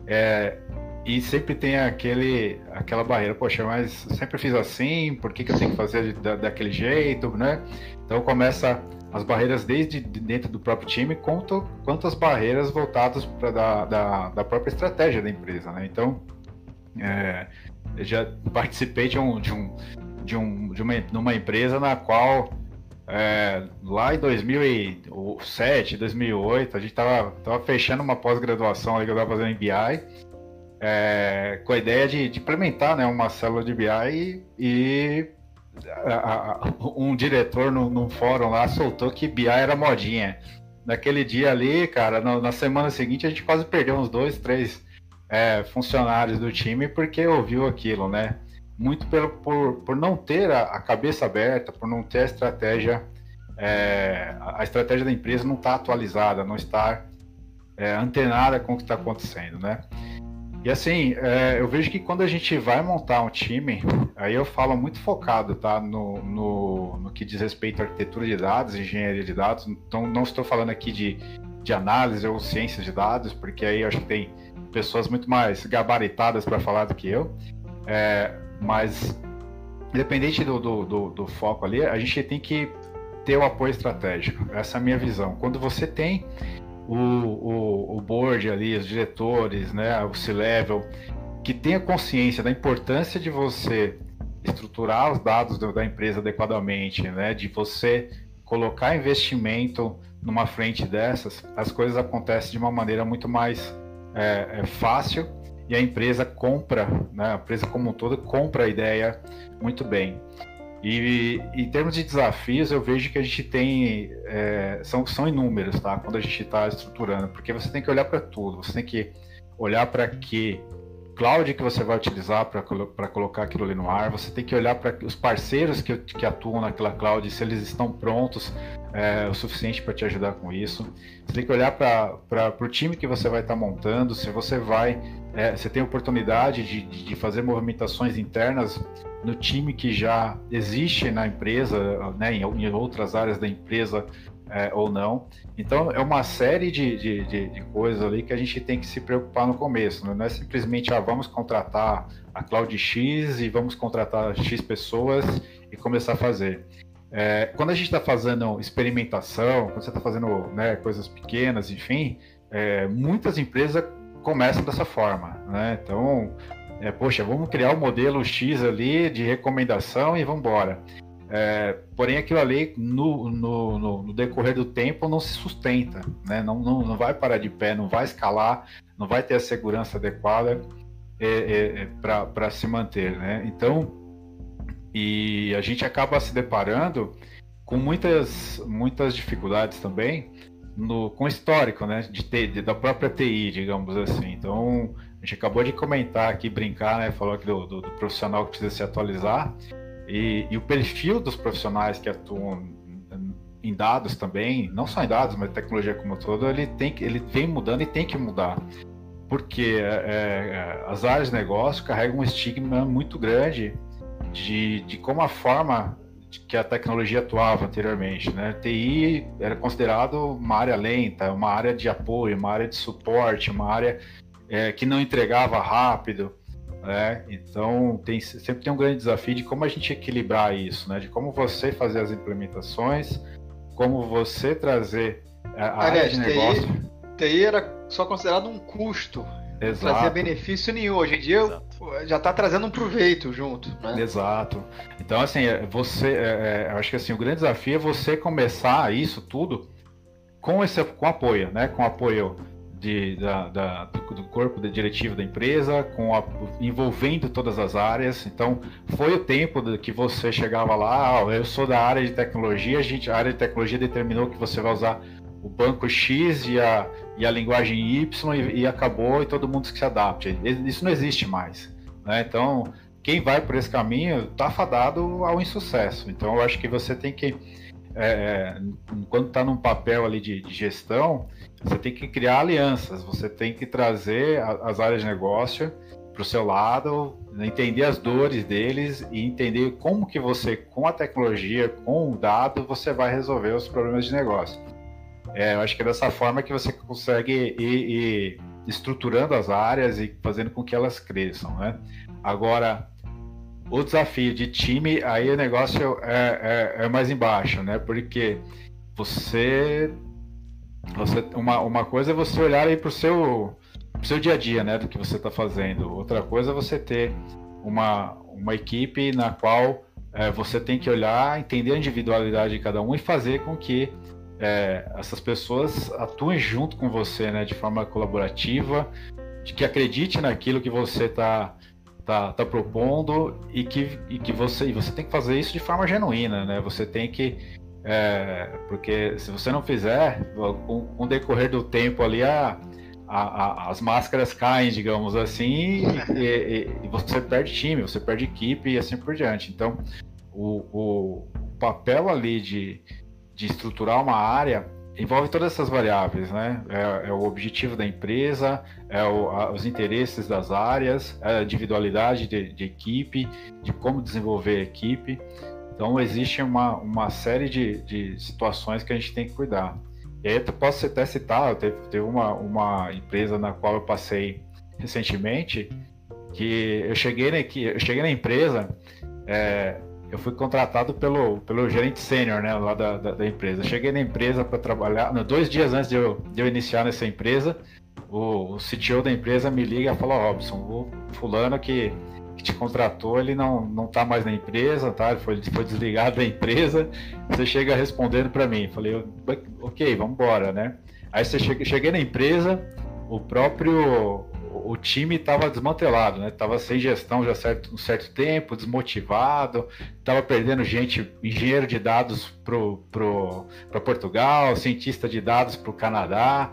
É, e sempre tem aquele, aquela barreira, poxa, mas sempre fiz assim, por que, que eu tenho que fazer da, daquele jeito, né? Então começa as barreiras desde dentro do próprio time, quanto, quanto as barreiras voltadas para da, da, da, própria estratégia da empresa, né? Então, é, eu já participei de, um, de, um, de, um, de uma, numa empresa na qual é, lá em 2007, 2008, a gente tava, tava fechando uma pós-graduação que eu estava fazendo em BI, é, com a ideia de, de, implementar né, uma célula de BI e, e a, a, um diretor no, num fórum lá soltou que BI era modinha. Naquele dia ali, cara, no, na semana seguinte a gente quase perdeu uns dois, três é, funcionários do time porque ouviu aquilo, né? Muito pelo, por, por não ter a, a cabeça aberta, por não ter a estratégia, é, a estratégia da empresa não está atualizada, não está é, antenada com o que está acontecendo, né? E assim, é, eu vejo que quando a gente vai montar um time, aí eu falo muito focado, tá? No, no, no que diz respeito à arquitetura de dados, engenharia de dados. Então, não estou falando aqui de, de análise ou ciência de dados, porque aí acho que tem pessoas muito mais gabaritadas para falar do que eu. É, mas, independente do, do, do, do foco ali, a gente tem que ter o apoio estratégico. Essa é a minha visão. Quando você tem o, o, o board ali, os diretores, né, o C-level, que tenha consciência da importância de você estruturar os dados da empresa adequadamente, né, de você colocar investimento numa frente dessas, as coisas acontecem de uma maneira muito mais é, é fácil e a empresa compra, né, a empresa como um todo compra a ideia muito bem. E em termos de desafios, eu vejo que a gente tem. É, são, são inúmeros, tá? Quando a gente está estruturando, porque você tem que olhar para tudo, você tem que olhar para que cloud que você vai utilizar para colocar aquilo ali no ar, você tem que olhar para os parceiros que, que atuam naquela cloud, se eles estão prontos é, o suficiente para te ajudar com isso. Você tem que olhar para o time que você vai estar tá montando, se você vai. É, você tem oportunidade de, de fazer movimentações internas no time que já existe na empresa, né, em, em outras áreas da empresa é, ou não. Então é uma série de, de, de, de, coisas ali que a gente tem que se preocupar no começo. Né? Não é simplesmente ah, vamos contratar a Cloud X e vamos contratar X pessoas e começar a fazer. É, quando a gente está fazendo experimentação, quando você está fazendo né, coisas pequenas, enfim, é, muitas empresas começam dessa forma. Né? Então, é, poxa, vamos criar o um modelo X ali de recomendação e vamos embora. É, porém, aquilo ali, no, no, no, no, decorrer do tempo, não se sustenta, né? não, não, não vai parar de pé, não vai escalar, não vai ter a segurança adequada é, é, é para se manter. Né? Então, e a gente acaba se deparando com muitas, muitas dificuldades também no, com histórico né? de, de, da própria TI, digamos assim. Então, a gente acabou de comentar aqui, brincar, né? Falou aqui do, do, do profissional que precisa se atualizar. E, e, o perfil dos profissionais que atuam em dados também, não só em dados, mas tecnologia como todo, ele, tem, ele vem mudando e tem que mudar. Porque é, é, as áreas de negócio carregam um estigma muito grande de, de como a forma que a tecnologia atuava anteriormente. Né? TI era considerado uma área lenta, uma área de apoio, uma área de suporte, uma área é, que não entregava rápido. Né? Então tem, sempre tem um grande desafio de como a gente equilibrar isso, né? de como você fazer as implementações, como você trazer a, área de negócio. TI, TI era só considerado um custo, Exato. não trazia benefício nenhum. Hoje em dia Exato. Já está trazendo um proveito junto. Né? Exato. Então assim, é, você, é, é, acho que assim o grande desafio é você começar isso tudo com esse com apoio, né? Com apoio de, da, da, do, corpo diretivo da empresa, com a, envolvendo todas as áreas. Então, foi o tempo que você chegava lá, ah, eu sou da área de tecnologia, a, gente, a área de tecnologia determinou que você vai usar o banco X e a, e a linguagem Y e, e acabou e todo mundo se adapte. Isso não existe mais. Né? Então, quem vai por esse caminho está fadado ao insucesso. Então, eu acho que você tem que, é, é quando está num papel ali de, de gestão, você tem que criar alianças, você tem que trazer as áreas de negócio para o seu lado, entender as dores deles e entender como que você, com a tecnologia, com o dado, você vai resolver os problemas de negócio. É, eu acho que é dessa forma que você consegue ir, ir estruturando as áreas e fazendo com que elas cresçam, né? Agora, o desafio de time, aí o negócio é, é, é mais embaixo, né? Porque você você, uma, uma coisa é você olhar aí para o seu, seu dia a dia, né, do que você está fazendo. Outra coisa é você ter uma, uma equipe na qual é, você tem que olhar, entender a individualidade de cada um e fazer com que é, essas pessoas atuem junto com você, né, de forma colaborativa, de que acredite naquilo que você está tá, tá propondo e que, e que você, e você tem que fazer isso de forma genuína, né? Você tem que é, porque se você não fizer, com, com o decorrer do tempo ali, a, a, a, as máscaras caem, digamos assim, e, e, e, você perde time, você perde equipe e assim por diante. Então, o, o papel ali de, de estruturar uma área envolve todas essas variáveis, né? É, é o objetivo da empresa, é o, a, os interesses das áreas, é a individualidade de, de equipe, de como desenvolver a equipe. Então, existe uma, uma série de, de situações que a gente tem que cuidar. E aí, eu posso até citar, teve, teve uma, uma empresa na qual eu passei recentemente, que eu cheguei, na, eu cheguei na empresa, é, eu fui contratado pelo, pelo gerente sênior né, lá da, da, da, empresa. Cheguei na empresa para trabalhar, dois dias antes de eu, de eu iniciar nessa empresa, o, o CTO da empresa me liga e fala, Robson, o fulano que que te contratou, ele não, não tá mais na empresa, tá? Ele foi, foi desligado da empresa. Você chega respondendo para mim. Falei, ok, vamos embora, né? Aí você cheguei na empresa, o próprio o time estava desmantelado, né? Tava sem gestão já certo, um certo tempo, desmotivado, estava perdendo gente, engenheiro de dados para Portugal, cientista de dados para o Canadá.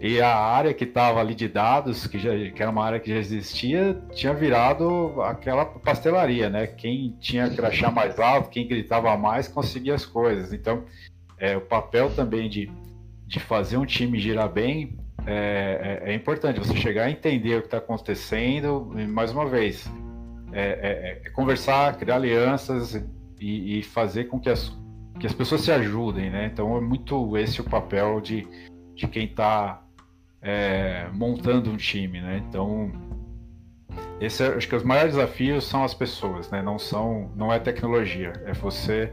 E a área que estava ali de dados, que, já, que era uma área que já existia, tinha virado aquela pastelaria, né? Quem tinha crachá mais alto, quem gritava mais, conseguia as coisas. Então, é, o papel também de, de fazer um time girar bem é, é, é importante. Você chegar a entender o que está acontecendo, e, mais uma vez, é, é, é, conversar, criar alianças e, e, fazer com que as, que as pessoas se ajudem, né? Então, é muito esse o papel de, de quem está montando um time, né? Então, esse acho que os maiores desafios são as pessoas, né? Não são, não é tecnologia, é você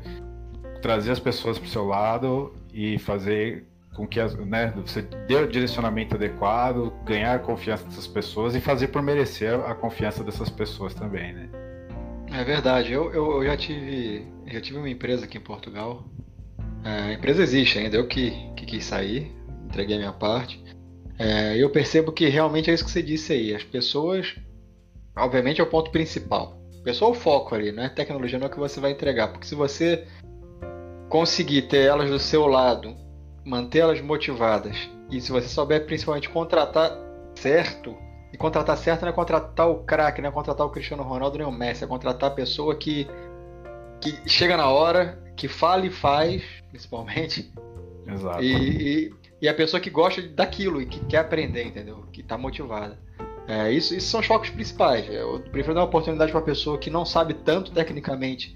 trazer as pessoas para o seu lado e fazer com que as, né, você dê o direcionamento adequado, ganhar a confiança dessas pessoas e fazer por merecer a confiança dessas pessoas também, né? É verdade. Eu, eu, eu já tive já tive uma empresa aqui em Portugal. É, a empresa existe ainda. Eu que, que quis sair, entreguei a minha parte. É, eu percebo que realmente é isso que você disse aí. As pessoas, obviamente, é o ponto principal. O pessoal é o foco ali, não é tecnologia, não é o que você vai entregar. Porque se você conseguir ter elas do seu lado, manter elas motivadas, e se você souber principalmente contratar certo, e contratar certo não é contratar o craque, não é contratar o Cristiano Ronaldo nem o Messi, é contratar a pessoa que, que chega na hora, que fala e faz, principalmente. Exato. E, e, e a pessoa que gosta daquilo e que quer aprender, entendeu? Que está motivada. É, isso, isso são os focos principais. Eu prefiro dar uma oportunidade para a pessoa que não sabe tanto tecnicamente,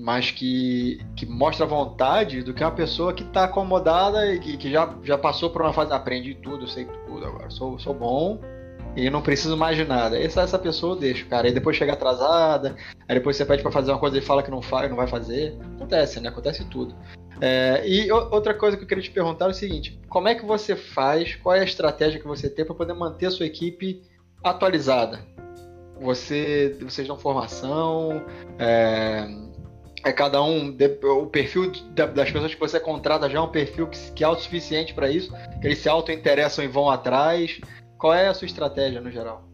mas que, que mostra vontade, do que uma pessoa que está acomodada e que, que, já, já passou por uma fase, aprendi tudo, sei tudo agora, sou, sou bom e não preciso mais de nada. Essa, essa pessoa eu deixo, cara. Aí depois chega atrasada, aí depois você pede para fazer uma coisa e fala que não faz, não vai fazer. Acontece, né? Acontece tudo. É, e outra coisa que eu queria te perguntar é o seguinte: como é que você faz? Qual é a estratégia que você tem para poder manter a sua equipe atualizada? Você, vocês dão formação? É, é cada um o perfil das pessoas que você contrata já é um perfil que, que é autossuficiente para isso, que eles se auto-interessam e vão atrás. Qual é a sua estratégia no geral?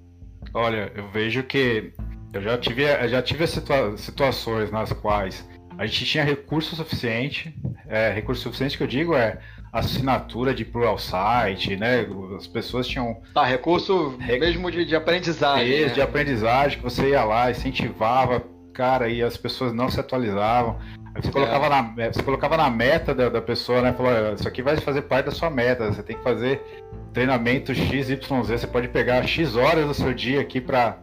Olha, eu vejo que eu já tive, eu já tive situa situações nas quais a gente tinha recurso suficiente. É, recurso suficiente que eu digo é assinatura de plural site, né? As pessoas tinham. Tá, recurso mesmo de, de aprendizagem. Isso, né? de aprendizagem, que você ia lá, incentivava, cara, e as pessoas não se atualizavam. Aí você, é. colocava na, é, você colocava na meta da, da pessoa, né? Falou, isso aqui vai fazer parte da sua meta. Você tem que fazer treinamento XYZ. Você pode pegar X horas do seu dia aqui para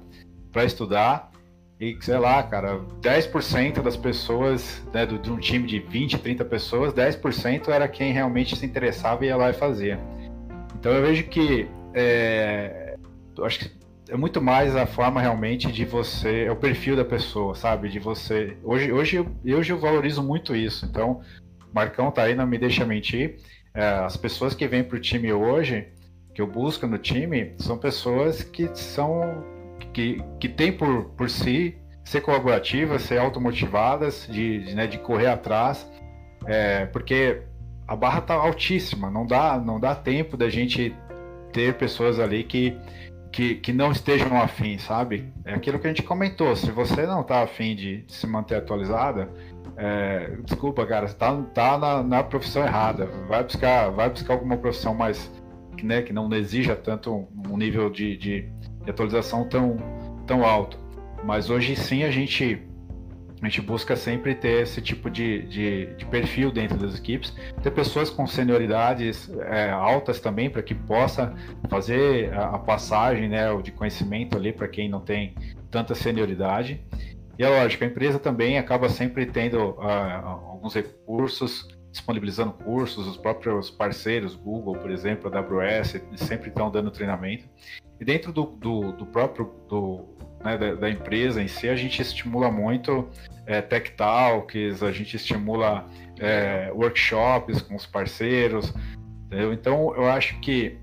estudar. E, sei lá, cara, 10% das pessoas, né, de um time de 20, 30 pessoas, 10% era quem realmente se interessava e ia lá e fazia. Então eu vejo que é, acho que é muito mais a forma realmente de você, é o perfil da pessoa, sabe? De você. Hoje, hoje, hoje eu valorizo muito isso. Então, Marcão tá aí, não me deixa mentir. É, as pessoas que vêm pro time hoje, que eu busco no time, são pessoas que são que, que tem por, por si ser colaborativas, ser automotivadas, de, de, né, de correr atrás, é, porque a barra tá altíssima, não dá, não dá tempo da gente ter pessoas ali que, que, que não estejam afim, sabe? É aquilo que a gente comentou, se você não tá afim de, de se manter atualizada, é, desculpa, cara, você tá, tá na, na, profissão errada. Vai buscar, vai buscar alguma profissão mais né, que não exija tanto um nível de, de de atualização tão, tão alto. Mas hoje sim a gente, a gente busca sempre ter esse tipo de, de, de perfil dentro das equipes, ter pessoas com senioridades é, altas também, para que possa fazer a, a passagem né, de conhecimento ali para quem não tem tanta senioridade. E é lógico, a empresa também acaba sempre tendo uh, alguns recursos, disponibilizando cursos, os próprios parceiros, Google, por exemplo, AWS, sempre estão dando treinamento. E dentro do, do, do próprio do, né, da, da, empresa em si, a gente estimula muito é, tech talks, a gente estimula é, workshops com os parceiros. Entendeu? Então, eu acho que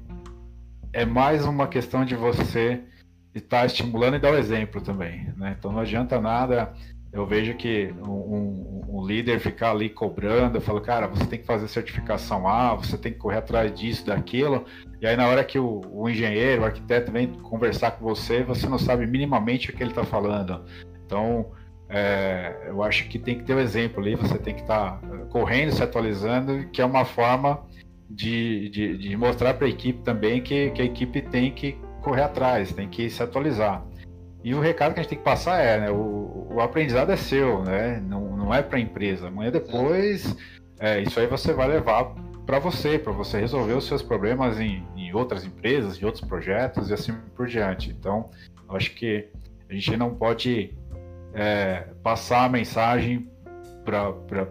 é mais uma questão de você estar estimulando e dar o exemplo também. Né? Então, não adianta nada eu vejo que um, um, líder ficar ali cobrando, falo, cara, você tem que fazer certificação A, você tem que correr atrás disso, daquilo, e aí na hora que o, o engenheiro, o arquiteto vem conversar com você, você não sabe minimamente o que ele está falando. Então, é, eu acho que tem que ter o um exemplo ali, você tem que estar tá correndo, se atualizando, que é uma forma de, de, de mostrar para a equipe também que, que a equipe tem que correr atrás, tem que se atualizar. E o recado que a gente tem que passar é, né, o, o aprendizado é seu, né? Não, não é para a empresa. Amanhã depois, é, isso aí você vai levar para você, para você resolver os seus problemas em, em, outras empresas, em outros projetos e assim por diante. Então, acho que a gente não pode é, passar a mensagem para pra,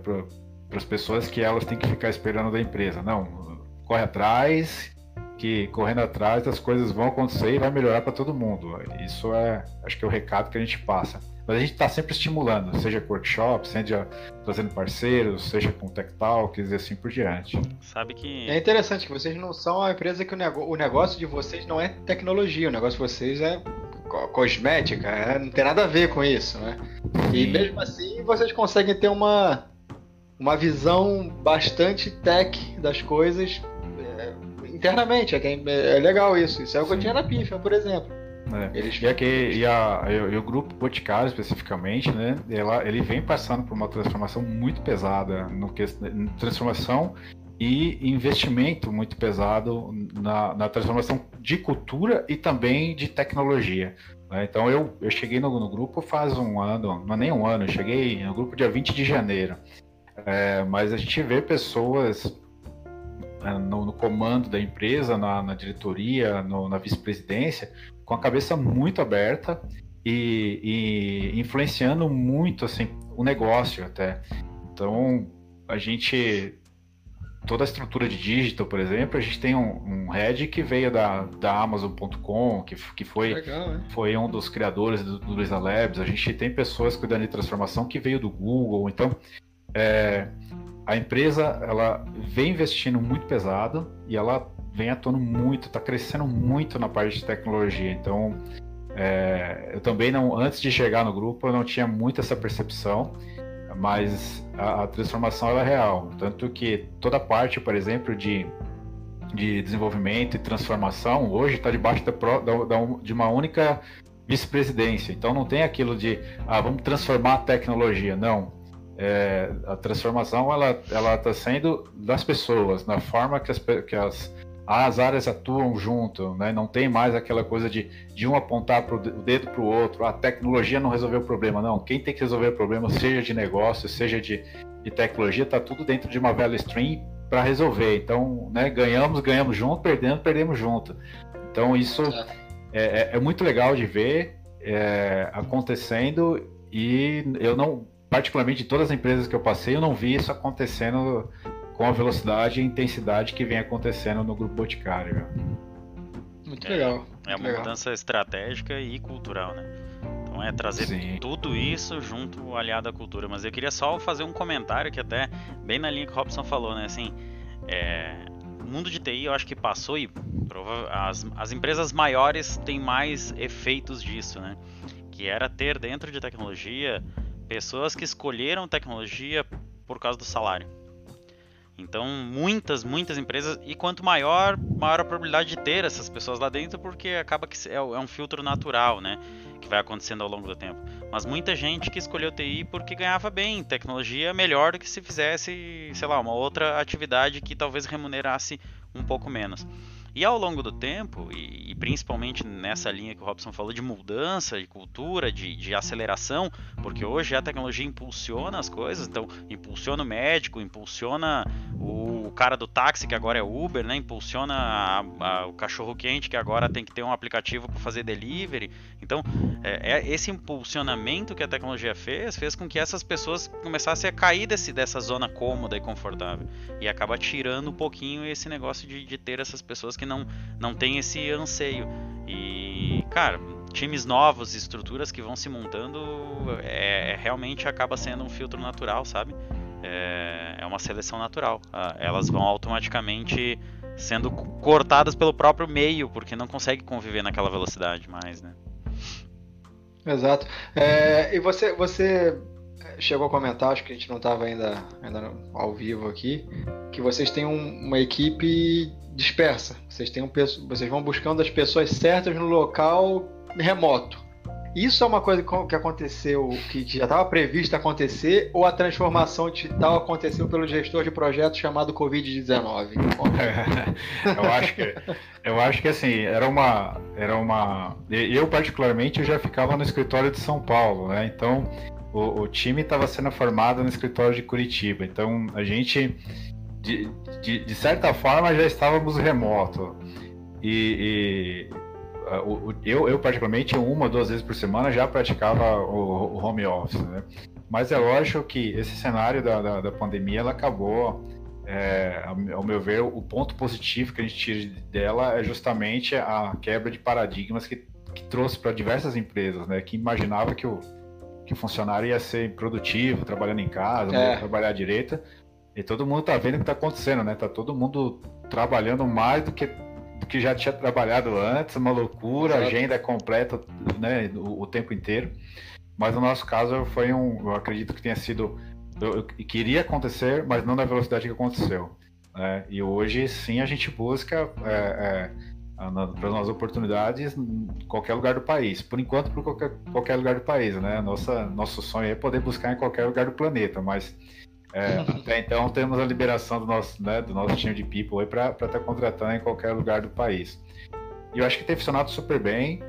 as pessoas que elas têm que ficar esperando da empresa. Não, corre atrás, que correndo atrás as coisas vão acontecer e vai melhorar para todo mundo. Isso é, acho que é o recado que a gente passa. Mas a gente está sempre estimulando, seja com workshop, seja trazendo parceiros, seja com tech talks e assim por diante. Sabe que. É interessante que vocês não são uma empresa que o, nego... o negócio de vocês não é tecnologia, o negócio de vocês é cosmética, é... não tem nada a ver com isso, né? E mesmo assim vocês conseguem ter uma, uma visão bastante tech das coisas internamente. É, é, legal isso. Isso é o que eu tinha na Pifia, por exemplo. É. Eles... E, aqui, e, a, e, o grupo Boticário, especificamente, né, ela, ele vem passando por uma transformação muito pesada, no que, transformação e investimento muito pesado na, na transformação de cultura e também de tecnologia. Né? Então eu, eu cheguei no, no, grupo faz um ano, não é nem um ano, eu cheguei no grupo dia 20 de janeiro. É, mas a gente vê pessoas no, no, comando da empresa, na, na diretoria, no, na vice-presidência, com a cabeça muito aberta e, e, influenciando muito assim o negócio até. Então a gente toda a estrutura de digital, por exemplo, a gente tem um, um head que veio da, da Amazon.com, que, que foi, Legal, foi um dos criadores do, do Luiza Labs. A gente tem pessoas cuidando de transformação que veio do Google. Então, é, a empresa ela vem investindo muito pesado e ela vem atuando muito, está crescendo muito na parte de tecnologia. Então, é, eu também não, antes de chegar no grupo, eu não tinha muito essa percepção, mas a, a transformação é real. Tanto que toda a parte, por exemplo, de, de desenvolvimento e transformação hoje está debaixo da, da, de uma única vice-presidência. Então não tem aquilo de ah, vamos transformar a tecnologia. Não é, a transformação ela ela está sendo das pessoas, na forma que as, que as, as áreas atuam junto, né? Não tem mais aquela coisa de, de um apontar pro, o dedo para o outro, a tecnologia não resolveu o problema, não. Quem tem que resolver o problema, seja de negócio, seja de, de tecnologia, está tudo dentro de uma value stream para resolver. Então, né, ganhamos, ganhamos junto, perdendo, perdemos junto. Então, isso é, é, é muito legal de ver é, acontecendo e eu não particularmente de todas as empresas que eu passei, eu não vi isso acontecendo com a velocidade e intensidade que vem acontecendo no grupo Boticário. Muito é, legal. É uma legal. mudança estratégica e cultural, né? Então é trazer Sim. tudo isso junto aliado à cultura. Mas eu queria só fazer um comentário que até bem na linha que o Robson falou, né? Assim, é, o mundo de TI eu acho que passou e as, as empresas maiores têm mais efeitos disso, né? Que era ter dentro de tecnologia Pessoas que escolheram tecnologia por causa do salário. Então, muitas, muitas empresas, e quanto maior, maior a probabilidade de ter essas pessoas lá dentro, porque acaba que é, é um filtro natural, né? Que vai acontecendo ao longo do tempo. Mas muita gente que escolheu TI porque ganhava bem, tecnologia melhor do que se fizesse, sei lá, uma outra atividade que talvez remunerasse um pouco menos. E ao longo do tempo, e, e, principalmente nessa linha que o Robson falou de mudança, de cultura, de, de, aceleração, porque hoje a tecnologia impulsiona as coisas, então impulsiona o médico, impulsiona o, cara do táxi, que agora é Uber, né? impulsiona a, a, o cachorro quente, que agora tem que ter um aplicativo para fazer delivery. Então, é, é, esse impulsionamento que a tecnologia fez, fez com que essas pessoas começassem a cair desse, dessa zona cômoda e confortável. E acaba tirando um pouquinho esse negócio de, de ter essas pessoas que não, não têm esse anseio. E, cara, times novos, estruturas que vão se montando, é, realmente acaba sendo um filtro natural, sabe? É, é uma seleção natural. Ah, elas vão automaticamente sendo cortadas pelo próprio meio, porque não consegue conviver naquela velocidade mais, né? Exato. É, e você, você chegou a comentar, acho que a gente não estava ainda, ainda ao vivo aqui, que vocês têm um, uma equipe dispersa. Vocês, têm um, vocês vão buscando as pessoas certas no local remoto. Isso é uma coisa que aconteceu, que já estava prevista acontecer, ou a transformação digital aconteceu pelo gestor de projeto chamado Covid-19? eu acho que, eu acho que assim era uma, era uma, eu particularmente eu já ficava no escritório de São Paulo, né? Então o, o time estava sendo formado no escritório de Curitiba. Então a gente, de, de, de certa forma, já estávamos remoto. E, e eu, eu, particularmente, uma ou duas vezes por semana já praticava o, o home office, né? Mas é lógico que esse cenário da, da, da pandemia, ela acabou, é, ao meu ver, o ponto positivo que a gente tira dela é justamente a quebra de paradigmas que, que trouxe para diversas empresas, né? Que imaginava que o, que o funcionário ia ser produtivo, trabalhando em casa, é. trabalhar direito. E todo mundo tá vendo o que tá acontecendo, né? Tá todo mundo trabalhando mais do que que já tinha trabalhado antes, uma loucura, Exato. agenda completa né, o, o, tempo inteiro. Mas no nosso caso foi um, eu acredito que tenha sido, eu, eu queria acontecer, mas não na velocidade que aconteceu. Né? E hoje sim a gente busca é, é, para as oportunidades em qualquer lugar do país. Por enquanto, para qualquer, qualquer lugar do país, né? Nossa, nosso sonho é poder buscar em qualquer lugar do planeta, mas é, até então temos a liberação do nosso, né, do nosso time de people para estar tá contratando em qualquer lugar do país. E eu acho que tem funcionado super bem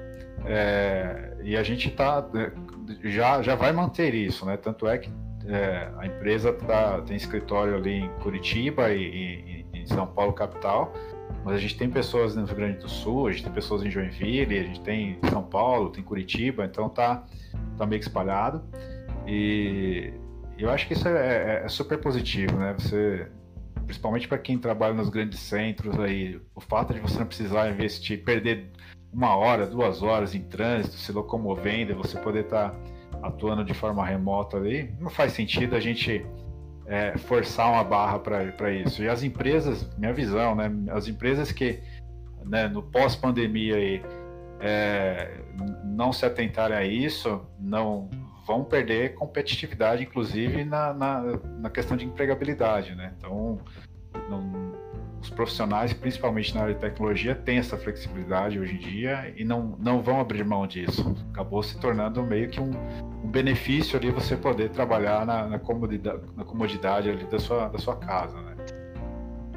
é, e a gente tá, é, já, já vai manter isso, né? Tanto é que é, a empresa tá, tem escritório ali em Curitiba e, e, em São Paulo capital, mas a gente tem pessoas no Rio Grande do Sul, a gente tem pessoas em Joinville, a gente tem em São Paulo, tem Curitiba, então tá, tá meio que espalhado. E eu acho que isso é, é, é super positivo, né? Você, principalmente para quem trabalha nos grandes centros aí, o fato de você não precisar investir, perder uma hora, duas horas em trânsito, se locomovendo, você poder estar tá atuando de forma remota ali, não faz sentido a gente é, forçar uma barra para isso. E as empresas, minha visão, né? As empresas que né, no pós-pandemia é, não se atentarem a isso, não vão perder competitividade, inclusive na, na, na questão de empregabilidade, né? Então, não, os profissionais, principalmente na área de tecnologia, têm essa flexibilidade hoje em dia e não, não vão abrir mão disso. Acabou se tornando meio que um, um benefício ali você poder trabalhar na, na, comodidade, na comodidade ali da sua, da sua casa, né?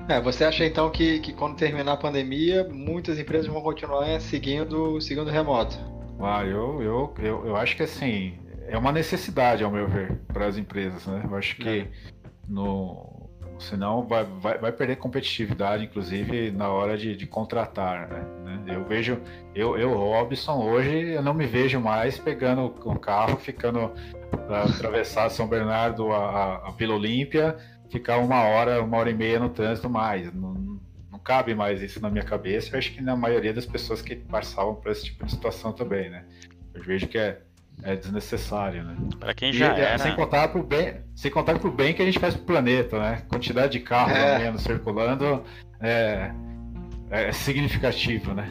É, você acha então que, que quando terminar a pandemia, muitas empresas vão continuar seguindo, seguindo remoto? Ah, eu, eu, eu, eu acho que assim, é uma necessidade, ao meu ver, para as empresas, né? Eu acho que é. no senão vai, vai, vai, perder competitividade, inclusive na hora de, de contratar, né? Eu vejo, eu, eu, Robson, hoje eu não me vejo mais pegando um carro, ficando para atravessar São Bernardo a, a, a Vila Olímpia, ficar uma hora, uma hora e meia no trânsito mais. Não, não cabe mais isso na minha cabeça. Eu acho que na maioria das pessoas que passavam por esse tipo de situação também, né? Eu vejo que é é desnecessário, né? Para quem já e, é, era... Sem contar pro bem, sem contar pro bem que a gente faz pro planeta, né? Quantidade de carros é. menos circulando é, é significativo, né?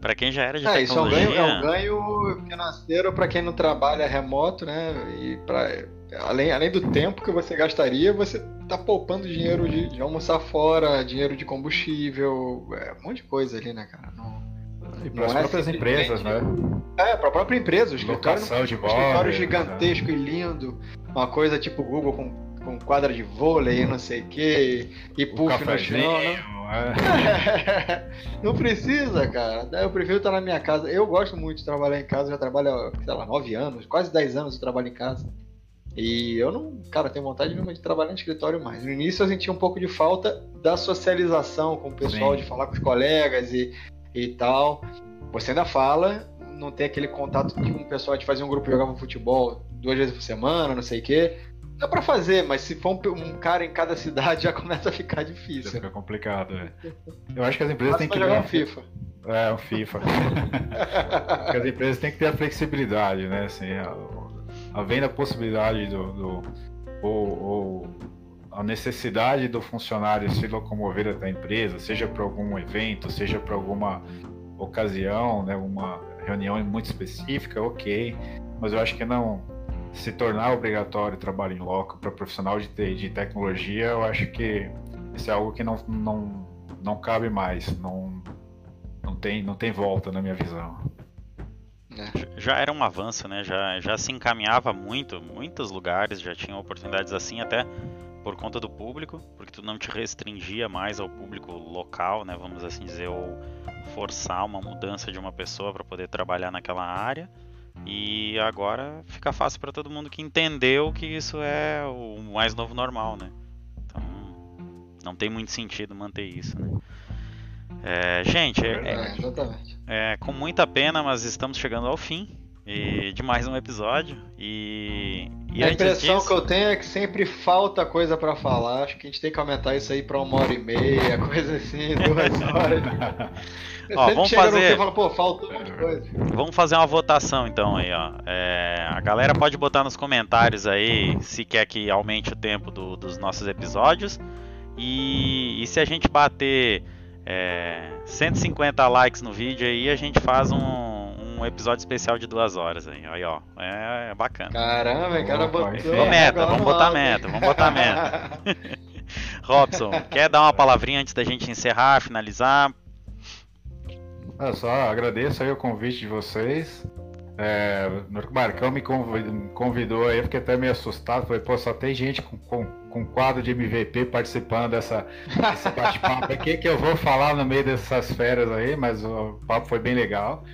Para quem já era de é, tecnologia... Isso é um ganho, é um ganho financeiro para quem não trabalha remoto, né? E para além, além do tempo que você gastaria, você tá poupando dinheiro de, de almoçar fora, dinheiro de combustível, é, um monte de coisa ali, né, cara? Não... E para as é próprias empresas, né? É, para a própria empresa. O escritório, Locação de imóveis, escritório gigantesco né? e lindo. Uma coisa tipo Google com, com quadra de vôlei, não sei o quê. E puff no chão. Né? É. não precisa, cara. Eu prefiro estar na minha casa. Eu gosto muito de trabalhar em casa. Já trabalho, sei lá, nove anos. Quase dez anos eu trabalho em casa. E eu não, cara, tenho vontade nenhuma de trabalhar no escritório mais. No início eu sentia um pouco de falta da socialização com o pessoal, Sim. de falar com os colegas e e tal. Você ainda fala, não tem aquele contato que um pessoal de fazer um grupo jogava futebol duas vezes por semana, não sei o quê. Dá pra fazer, mas se for um, um, cara em cada cidade já começa a ficar difícil. Fica complicado, é. Eu acho que as empresas têm que. jogar um FIFA. É, um FIFA. as empresas têm que ter a flexibilidade, né? Assim, havendo a possibilidade do. do ou, ou a necessidade do funcionário se locomover até a empresa, seja para algum evento, seja para alguma ocasião, né, uma reunião muito específica, ok. Mas eu acho que não se tornar obrigatório o trabalho em loco para profissional de, de tecnologia, eu acho que isso é algo que não, não, não cabe mais, não, não, tem, não tem volta na minha visão. É. Já era um avanço, né? Já, já se encaminhava muito, muitos lugares já tinham oportunidades assim, até por conta do público, porque tu não te restringia mais ao público local, né? Vamos assim dizer, ou forçar uma mudança de uma pessoa para poder trabalhar naquela área. E agora fica fácil para todo mundo que entendeu que isso é o mais novo normal, né? Então não tem muito sentido manter isso, né? É, gente, é, é, é, com muita pena, mas estamos chegando ao fim e, de mais um episódio. E, e a impressão disso... que eu tenho é que sempre falta coisa para falar. Acho que a gente tem que aumentar isso aí para uma hora e meia, coisa assim, duas horas. ó, vamos fazer. Fala, Pô, faltou coisa. Vamos fazer uma votação então aí, ó. É, a galera pode botar nos comentários aí se quer que aumente o tempo do, dos nossos episódios. E, e se a gente bater é, 150 likes no vídeo aí, a gente faz um, um episódio especial de duas horas aí. Aí, ó. É, é bacana. Caramba, cara botou. meta, vamos botar meta, vamos botar meta. Robson, quer dar uma palavrinha antes da gente encerrar, finalizar? É, só agradeço aí o convite de vocês. É, o Marcão me convidou aí, eu fiquei até meio assustado. Falei, pô, só tem gente com, com, com quadro de MVP participando dessa, desse bate-papo. O que, que eu vou falar no meio dessas férias aí? Mas o papo foi bem legal.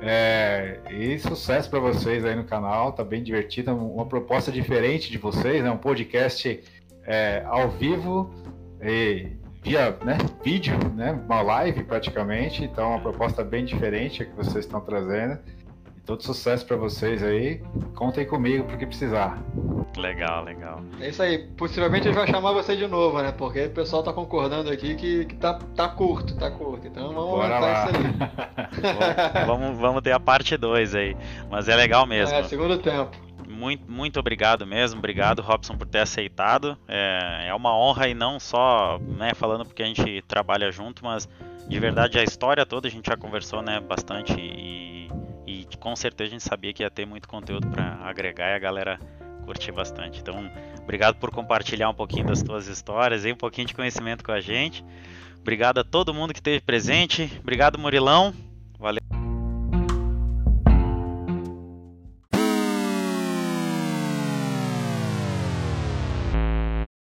É, e sucesso para vocês aí no canal, tá bem divertido. Uma proposta diferente de vocês, né? Um podcast é, ao vivo e via né, vídeo, né, uma live praticamente, então uma proposta bem diferente que vocês estão trazendo. Todo sucesso para vocês aí. Contem comigo porque precisar. Legal, legal. É isso aí. Possivelmente a gente vai chamar você de novo, né? Porque o pessoal tá concordando aqui que, que tá, tá curto, tá curto. Então vamos Bora lá. isso aí. vamos, vamos ter a parte 2 aí. Mas é legal mesmo. É, segundo tempo muito, muito obrigado mesmo. Obrigado, Robson, por ter aceitado. É, é uma honra e não só né, falando porque a gente trabalha junto, mas de verdade a história toda a gente já conversou né, bastante e, e com certeza a gente sabia que ia ter muito conteúdo para agregar e a galera curtir bastante. Então, obrigado por compartilhar um pouquinho das tuas histórias e um pouquinho de conhecimento com a gente. Obrigado a todo mundo que esteve presente. Obrigado, Murilão.